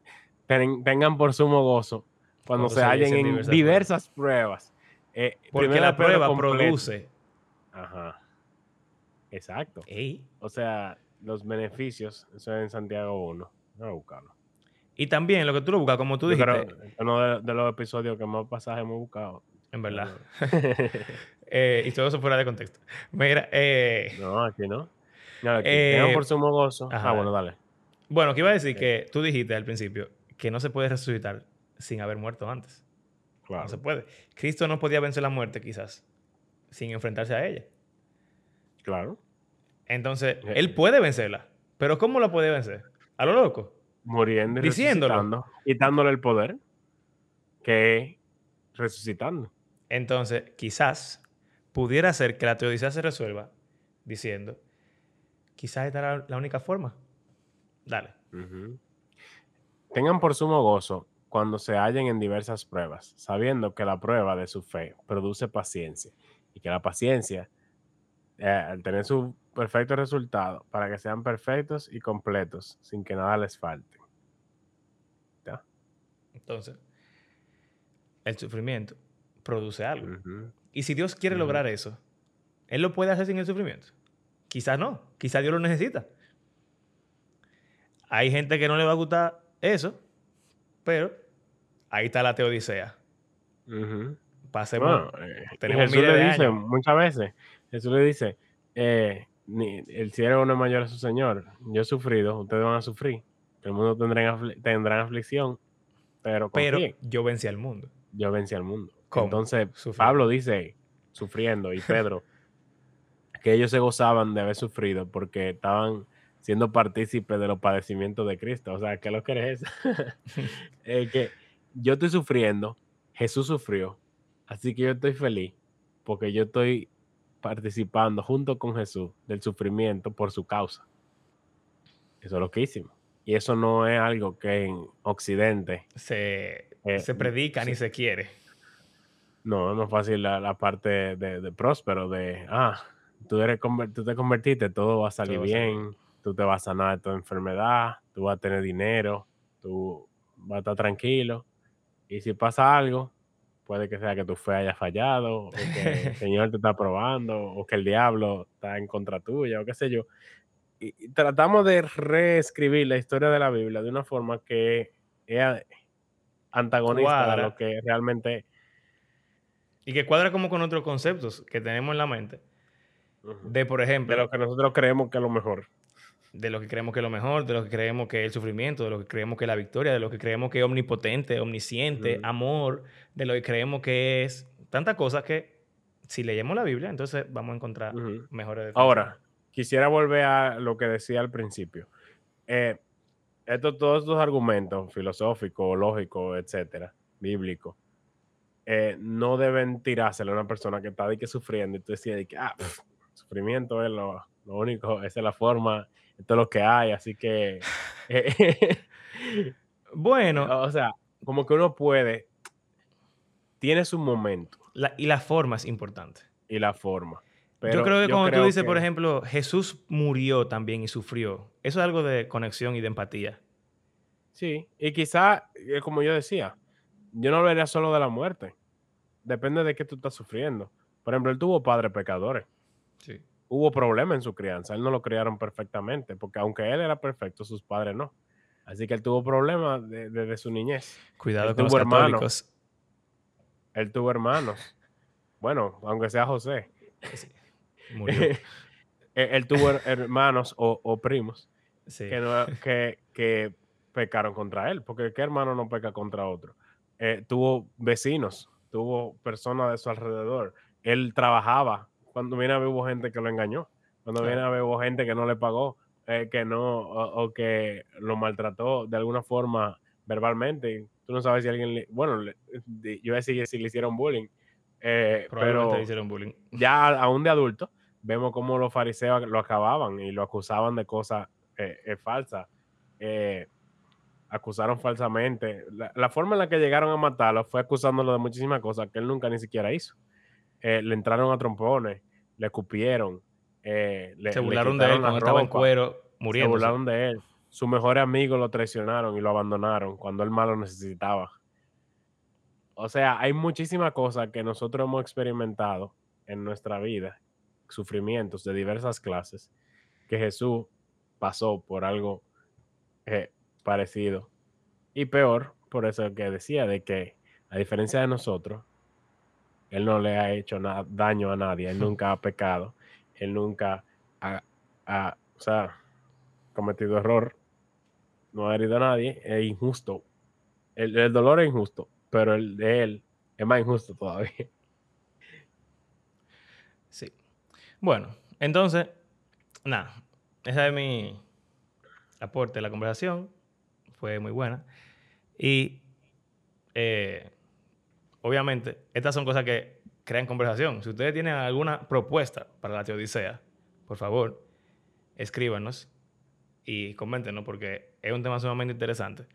tengan por sumo gozo cuando, se, hallen en diversas, pruebas. Eh, Porque la prueba produce. Ajá. Exacto. O sea, los beneficios, eso es en Santiago 1. Voy a buscarlo. Y también lo que tú lo buscas, como tú dijiste. uno de, los episodios que más pasajes hemos buscado. En verdad. Eh, y todo eso fuera de contexto. Mira, eh, No, aquí no. no aquí, eh, por sumo gozo. Ah, bueno, dale. Bueno, que iba a decir que tú dijiste al principio que no se puede resucitar sin haber muerto antes. Claro. No se puede. Cristo no podía vencer la muerte, quizás, sin enfrentarse a ella. Claro. Entonces, eh, él puede vencerla. Pero ¿cómo la puede vencer? A lo loco. Muriendo y Diciéndolo. Y dándole el poder que resucitando. Entonces, quizás pudiera ser que la teodicea se resuelva diciendo, quizás esta es la única forma. Dale. Tengan por sumo gozo cuando se hallen en diversas pruebas, sabiendo que la prueba de su fe produce paciencia y que la paciencia, eh, al tener su perfecto resultado, para que sean perfectos y completos, sin que nada les falte. Entonces, el sufrimiento produce algo. Y si Dios quiere lograr eso, ¿Él lo puede hacer sin el sufrimiento? Quizás no, quizás Dios lo necesita. Hay gente que no le va a gustar eso, pero ahí está la teodicea. Pasemos. Eh, tenemos Jesús le dice muchas veces, Jesús le dice, eh, el cielo no es mayor a su Señor. Yo he sufrido, ustedes van a sufrir. El mundo tendrá, aflicción, pero Pero yo vencí al mundo. Yo vencí al mundo. Entonces, Pablo dice, sufriendo, y Pedro, que ellos se gozaban de haber sufrido porque estaban siendo partícipes de los padecimientos de Cristo. O sea, ¿qué lo que es que yo estoy sufriendo, Jesús sufrió, así que yo estoy feliz porque yo estoy participando junto con Jesús del sufrimiento por su causa. Eso es lo que hicimos. Y eso no es algo que en Occidente se, eh, se predica ni se quiere. No, es más fácil la, parte de, próspero, de, ah, tú, eres, tú te convertiste, todo va a salir bien tú te vas a sanar de tu enfermedad, tú vas a tener dinero, tú vas a estar tranquilo. Y si pasa algo, puede que sea que tu fe haya fallado, o que el Señor te está probando, o que el diablo está en contra tuya, o qué sé yo. Y, tratamos de reescribir la historia de la Biblia de una forma que es antagonista a lo que realmente... Y que cuadra como con otros conceptos que tenemos en la mente. De, por ejemplo... De lo que nosotros creemos que es lo mejor de lo que creemos que es lo mejor, de lo que creemos que es el sufrimiento, de lo que creemos que es la victoria, de lo que creemos que es omnipotente, omnisciente, amor, de lo que creemos que es tantas cosas que si leemos la Biblia, entonces vamos a encontrar mejores Ahora, quisiera volver a lo que decía al principio. Eh, todos estos argumentos filosóficos, lógicos, etcétera, bíblicos, eh, no deben tirárselo a una persona que está de que sufriendo y tú decías que, ah, sufrimiento es lo, lo único, esa es la forma esto es lo que hay, así que... bueno. O sea, como que uno puede, tiene su momento. y la forma es importante. Y la forma. yo creo que cuando tú dices, por ejemplo, Jesús murió también y sufrió, eso es algo de conexión y de empatía. Sí, y quizá, eh, como yo decía, yo no hablaría solo de la muerte. Depende de qué tú estás sufriendo. Por ejemplo, él tuvo padres pecadores. Sí hubo problemas en su crianza. Él no lo criaron perfectamente, porque aunque él era perfecto, sus padres no. Así que él tuvo problemas desde su niñez. Cuidado con los católicos. Él tuvo hermanos. Bueno, aunque sea José. Murió. él, tuvo hermanos o, primos que, que, pecaron contra él, porque ¿qué hermano no peca contra otro? Eh, tuvo vecinos, tuvo personas de su alrededor. Él trabajaba cuando viene a ver hubo gente que lo engañó, cuando viene a ver hubo gente que no le pagó, eh, que no, o, que lo maltrató de alguna forma verbalmente. Tú no sabes si alguien, bueno, yo voy a decir si le hicieron bullying, eh, pero le hicieron bullying. ya aún de adulto, vemos cómo los fariseos lo acababan y lo acusaban de cosas eh, falsas. acusaron falsamente. La, la, forma en la que llegaron a matarlo fue acusándolo de muchísimas cosas que él nunca ni siquiera hizo. le entraron a trompones, le cupieron. Eh, se burlaron de él cuando estaba en cuero muriendo. Se burlaron de él. Su mejor amigo lo traicionaron y lo abandonaron cuando él más lo necesitaba. O sea, hay muchísimas cosas que nosotros hemos experimentado en nuestra vida, sufrimientos de diversas clases, que Jesús pasó por algo eh, parecido. Y peor, por eso que decía, de que a diferencia de nosotros, él no le ha hecho daño a nadie, él nunca ha pecado, él nunca ha, cometido error, no ha herido a nadie, es injusto. El, dolor es injusto, pero el de él es más injusto todavía. Sí. Bueno, entonces, nada, esa es mi aporte a la conversación. Fue muy buena. Y eh, obviamente, estas son cosas que crean conversación. Si ustedes tienen alguna propuesta para la teodicea, por favor, escríbanos y coméntenos porque es un tema sumamente interesante.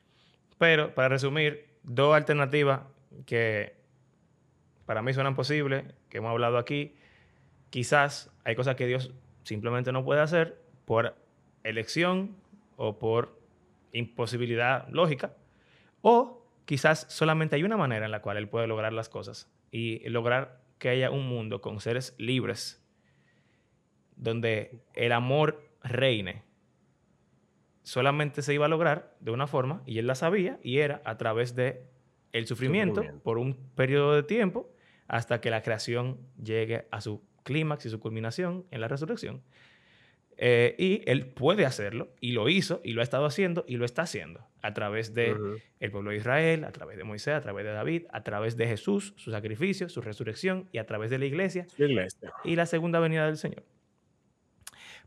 Pero para resumir, dos alternativas que para mí suenan posibles, que hemos hablado aquí. Quizás hay cosas que Dios simplemente no puede hacer por elección o por imposibilidad lógica. O quizás solamente hay una manera en la cual Él puede lograr las cosas y lograr que haya un mundo con seres libres donde el amor reine. Solamente se iba a lograr de una forma, y él la sabía, y era a través de el sufrimiento, por un periodo de tiempo hasta que la creación llegue a su clímax y su culminación en la resurrección. Eh, y él puede hacerlo, y lo hizo, y lo ha estado haciendo, y lo está haciendo a través de el pueblo de Israel, a través de Moisés, a través de David, a través de Jesús, su sacrificio, su resurrección, y a través de la iglesia, iglesia. y la segunda venida del Señor.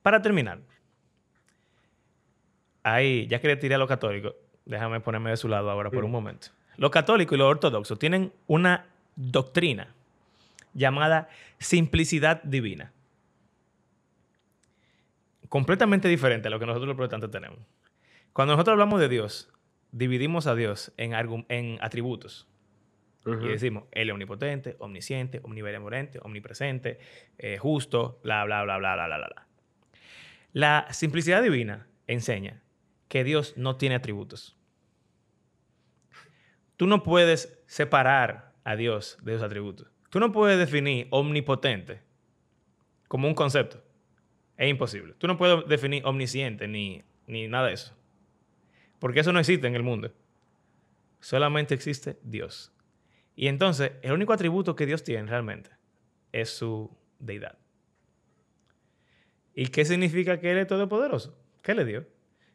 Para terminar, ahí, ya que le tiré a los católicos, déjame ponerme de su lado ahora por un momento. Los católicos y los ortodoxos tienen una doctrina llamada simplicidad divina. Completamente diferente a lo que nosotros los protestantes tenemos. Cuando nosotros hablamos de Dios, dividimos a Dios en, en atributos. Y decimos, Él es omnipotente, omnisciente, omnibenevolente, omnipresente, eh, justo, bla, bla, bla, bla, bla, bla, bla. La simplicidad divina enseña que Dios no tiene atributos. Tú no puedes separar a Dios de sus atributos. Tú no puedes definir omnipotente como un concepto. Es imposible. Tú no puedes definir omnisciente ni, ni nada de eso. Porque eso no existe en el mundo. Solamente existe Dios. Y entonces, el único atributo que Dios tiene realmente es su deidad. ¿Y qué significa que Él es todopoderoso? ¿Qué le dio?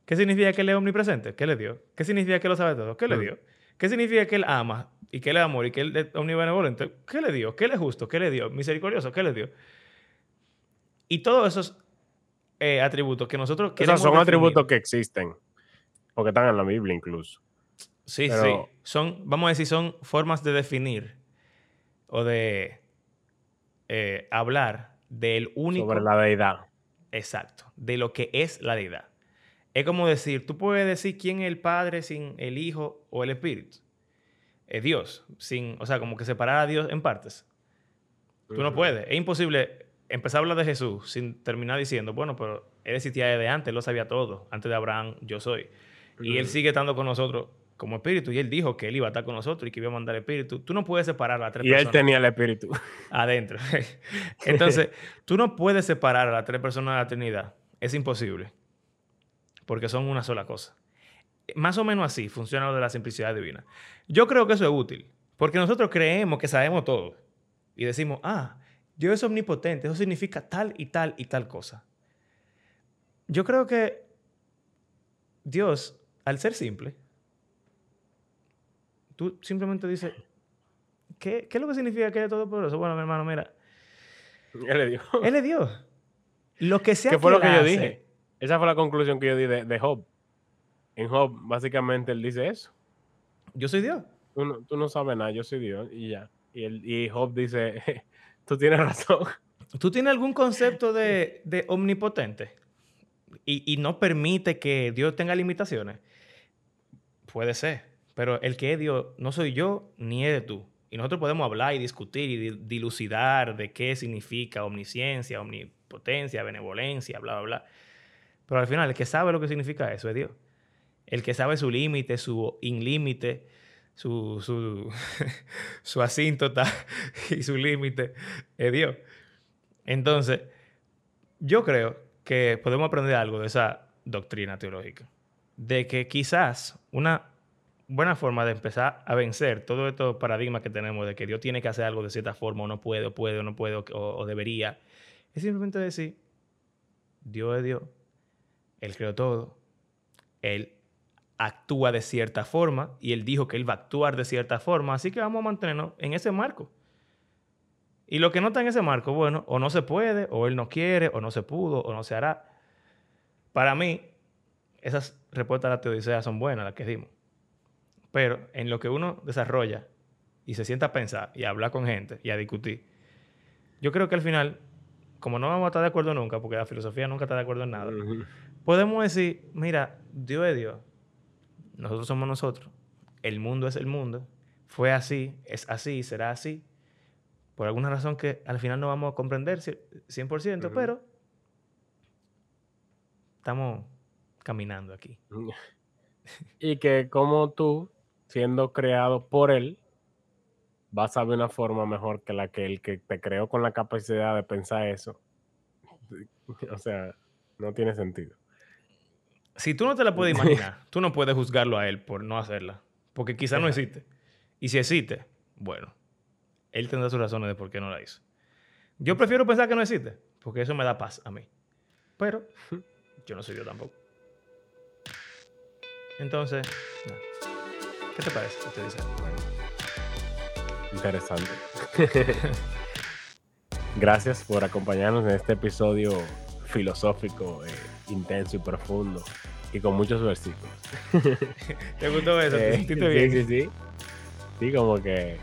¿Qué significa que Él es omnipresente? ¿Qué le dio? ¿Qué significa que Él lo sabe todo? ¿Qué le mm. dio? ¿Qué significa que Él ama y que Él es amor y que Él es omnibenevolente? ¿Qué le dio? ¿Qué le es justo? ¿Qué le dio? ¿Misericordioso? ¿Qué le dio? Y todos esos eh, atributos que nosotros queremos Esos son atributos que existen. Porque están en la Biblia incluso. Sí, sí. Son, vamos a decir, son formas de definir o de eh, hablar del único... Sobre la deidad. Exacto. De lo que es la deidad. Es como decir, tú puedes decir quién es el Padre sin el Hijo o el Espíritu. Es Dios, sin, o sea, como que separar a Dios en partes. Tú no puedes. Es imposible empezar a hablar de Jesús sin terminar diciendo, bueno, pero él existía desde antes, él lo sabía todo. Antes de Abraham, yo soy. Y él sigue estando con nosotros como espíritu. Y él dijo que él iba a estar con nosotros y que iba a mandar el espíritu. Tú no puedes separar a las tres personas. Y él tenía el espíritu. Adentro. Entonces, tú no puedes separar a las tres personas de la Trinidad. Es imposible porque son una sola cosa. Más o menos así funciona lo de la simplicidad divina. Yo creo que eso es útil, porque nosotros creemos que sabemos todo y decimos, ah, Dios es omnipotente, eso significa tal y tal y tal cosa. Yo creo que Dios, al ser simple, tú simplemente dices, ¿qué, ¿qué, es lo que significa que es todopoderoso? Bueno, mi hermano, mira. Él es Dios. Él es Dios. Lo que sea ¿Qué fue lo que yo dije? Esa fue la conclusión que yo di de, Job. En Job, básicamente, él dice eso. Yo soy Dios. Tú no, sabes nada, yo soy Dios y ya. Y, y Job dice, tú tienes razón. ¿Tú tienes algún concepto de, omnipotente? Y, y, no permite que Dios tenga limitaciones. Puede ser. Pero el que es Dios no soy yo ni es de tú. Y nosotros podemos hablar y discutir y dilucidar de qué significa omnisciencia, omnipotencia, benevolencia, bla, bla, bla. Pero al final, el que sabe lo que significa eso es Dios. El que sabe su límite, su inlímite, su, su, su asíntota y su límite es Dios. Entonces, yo creo que podemos aprender algo de esa doctrina teológica. De que quizás una buena forma de empezar a vencer todo estos paradigmas que tenemos de que Dios tiene que hacer algo de cierta forma, o no puede, o puede, o no puede, o debería, es simplemente decir, Dios es Dios, él creó todo. Él actúa de cierta forma y él dijo que él va a actuar de cierta forma, así que vamos a mantenernos en ese marco. Y lo que no está en ese marco, bueno, o no se puede, o él no quiere, o no se pudo, o no se hará. Para mí, esas respuestas a la teodicea son buenas, las que dimos. Pero en lo que uno desarrolla y se sienta a pensar y a hablar con gente y a discutir, yo creo que al final, como no vamos a estar de acuerdo nunca, porque la filosofía nunca está de acuerdo en nada, podemos decir, mira, Dios es Dios, nosotros somos nosotros, el mundo es el mundo, fue así, es así, será así, por alguna razón que al final no vamos a comprender 100%, pero estamos caminando aquí. y que como tú, siendo creado por él, vas a ver una forma mejor que la que el que te creó con la capacidad de pensar eso. O sea, no tiene sentido. Si tú no te la puedes imaginar, tú no puedes juzgarlo a él por no hacerla. Porque quizá no existe. Y si existe, bueno, él tendrá sus razones de por qué no la hizo. Yo prefiero pensar que no existe, porque eso me da paz a mí. Pero yo no soy yo tampoco. Entonces, ¿qué te parece? ¿Qué te dice? Interesante. Gracias por acompañarnos en este episodio filosófico, eh, intenso y profundo y con muchos versículos. ¿Te gustó eso? ¿Te eh, sentiste bien? Sí, sí, sí. Sí, como que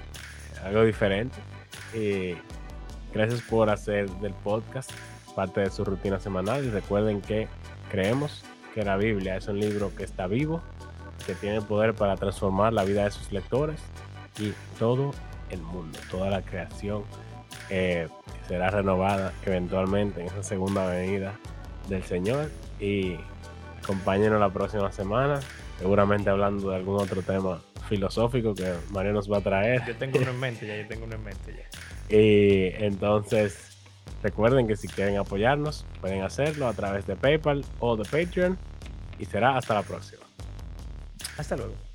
algo diferente. Y gracias por hacer del podcast parte de su rutina semanal. Y recuerden que creemos que la Biblia es un libro que está vivo, que tiene poder para transformar la vida de sus lectores y todo el mundo, toda la creación eh, será renovada eventualmente en esa segunda venida del Señor. Y acompáñenos la próxima semana, seguramente hablando de algún otro tema filosófico que Mario nos va a traer. Yo tengo uno en mente ya, yo tengo uno en mente ya. Y entonces, recuerden que si quieren apoyarnos, pueden hacerlo a través de PayPal o de Patreon. Y será hasta la próxima. Hasta luego.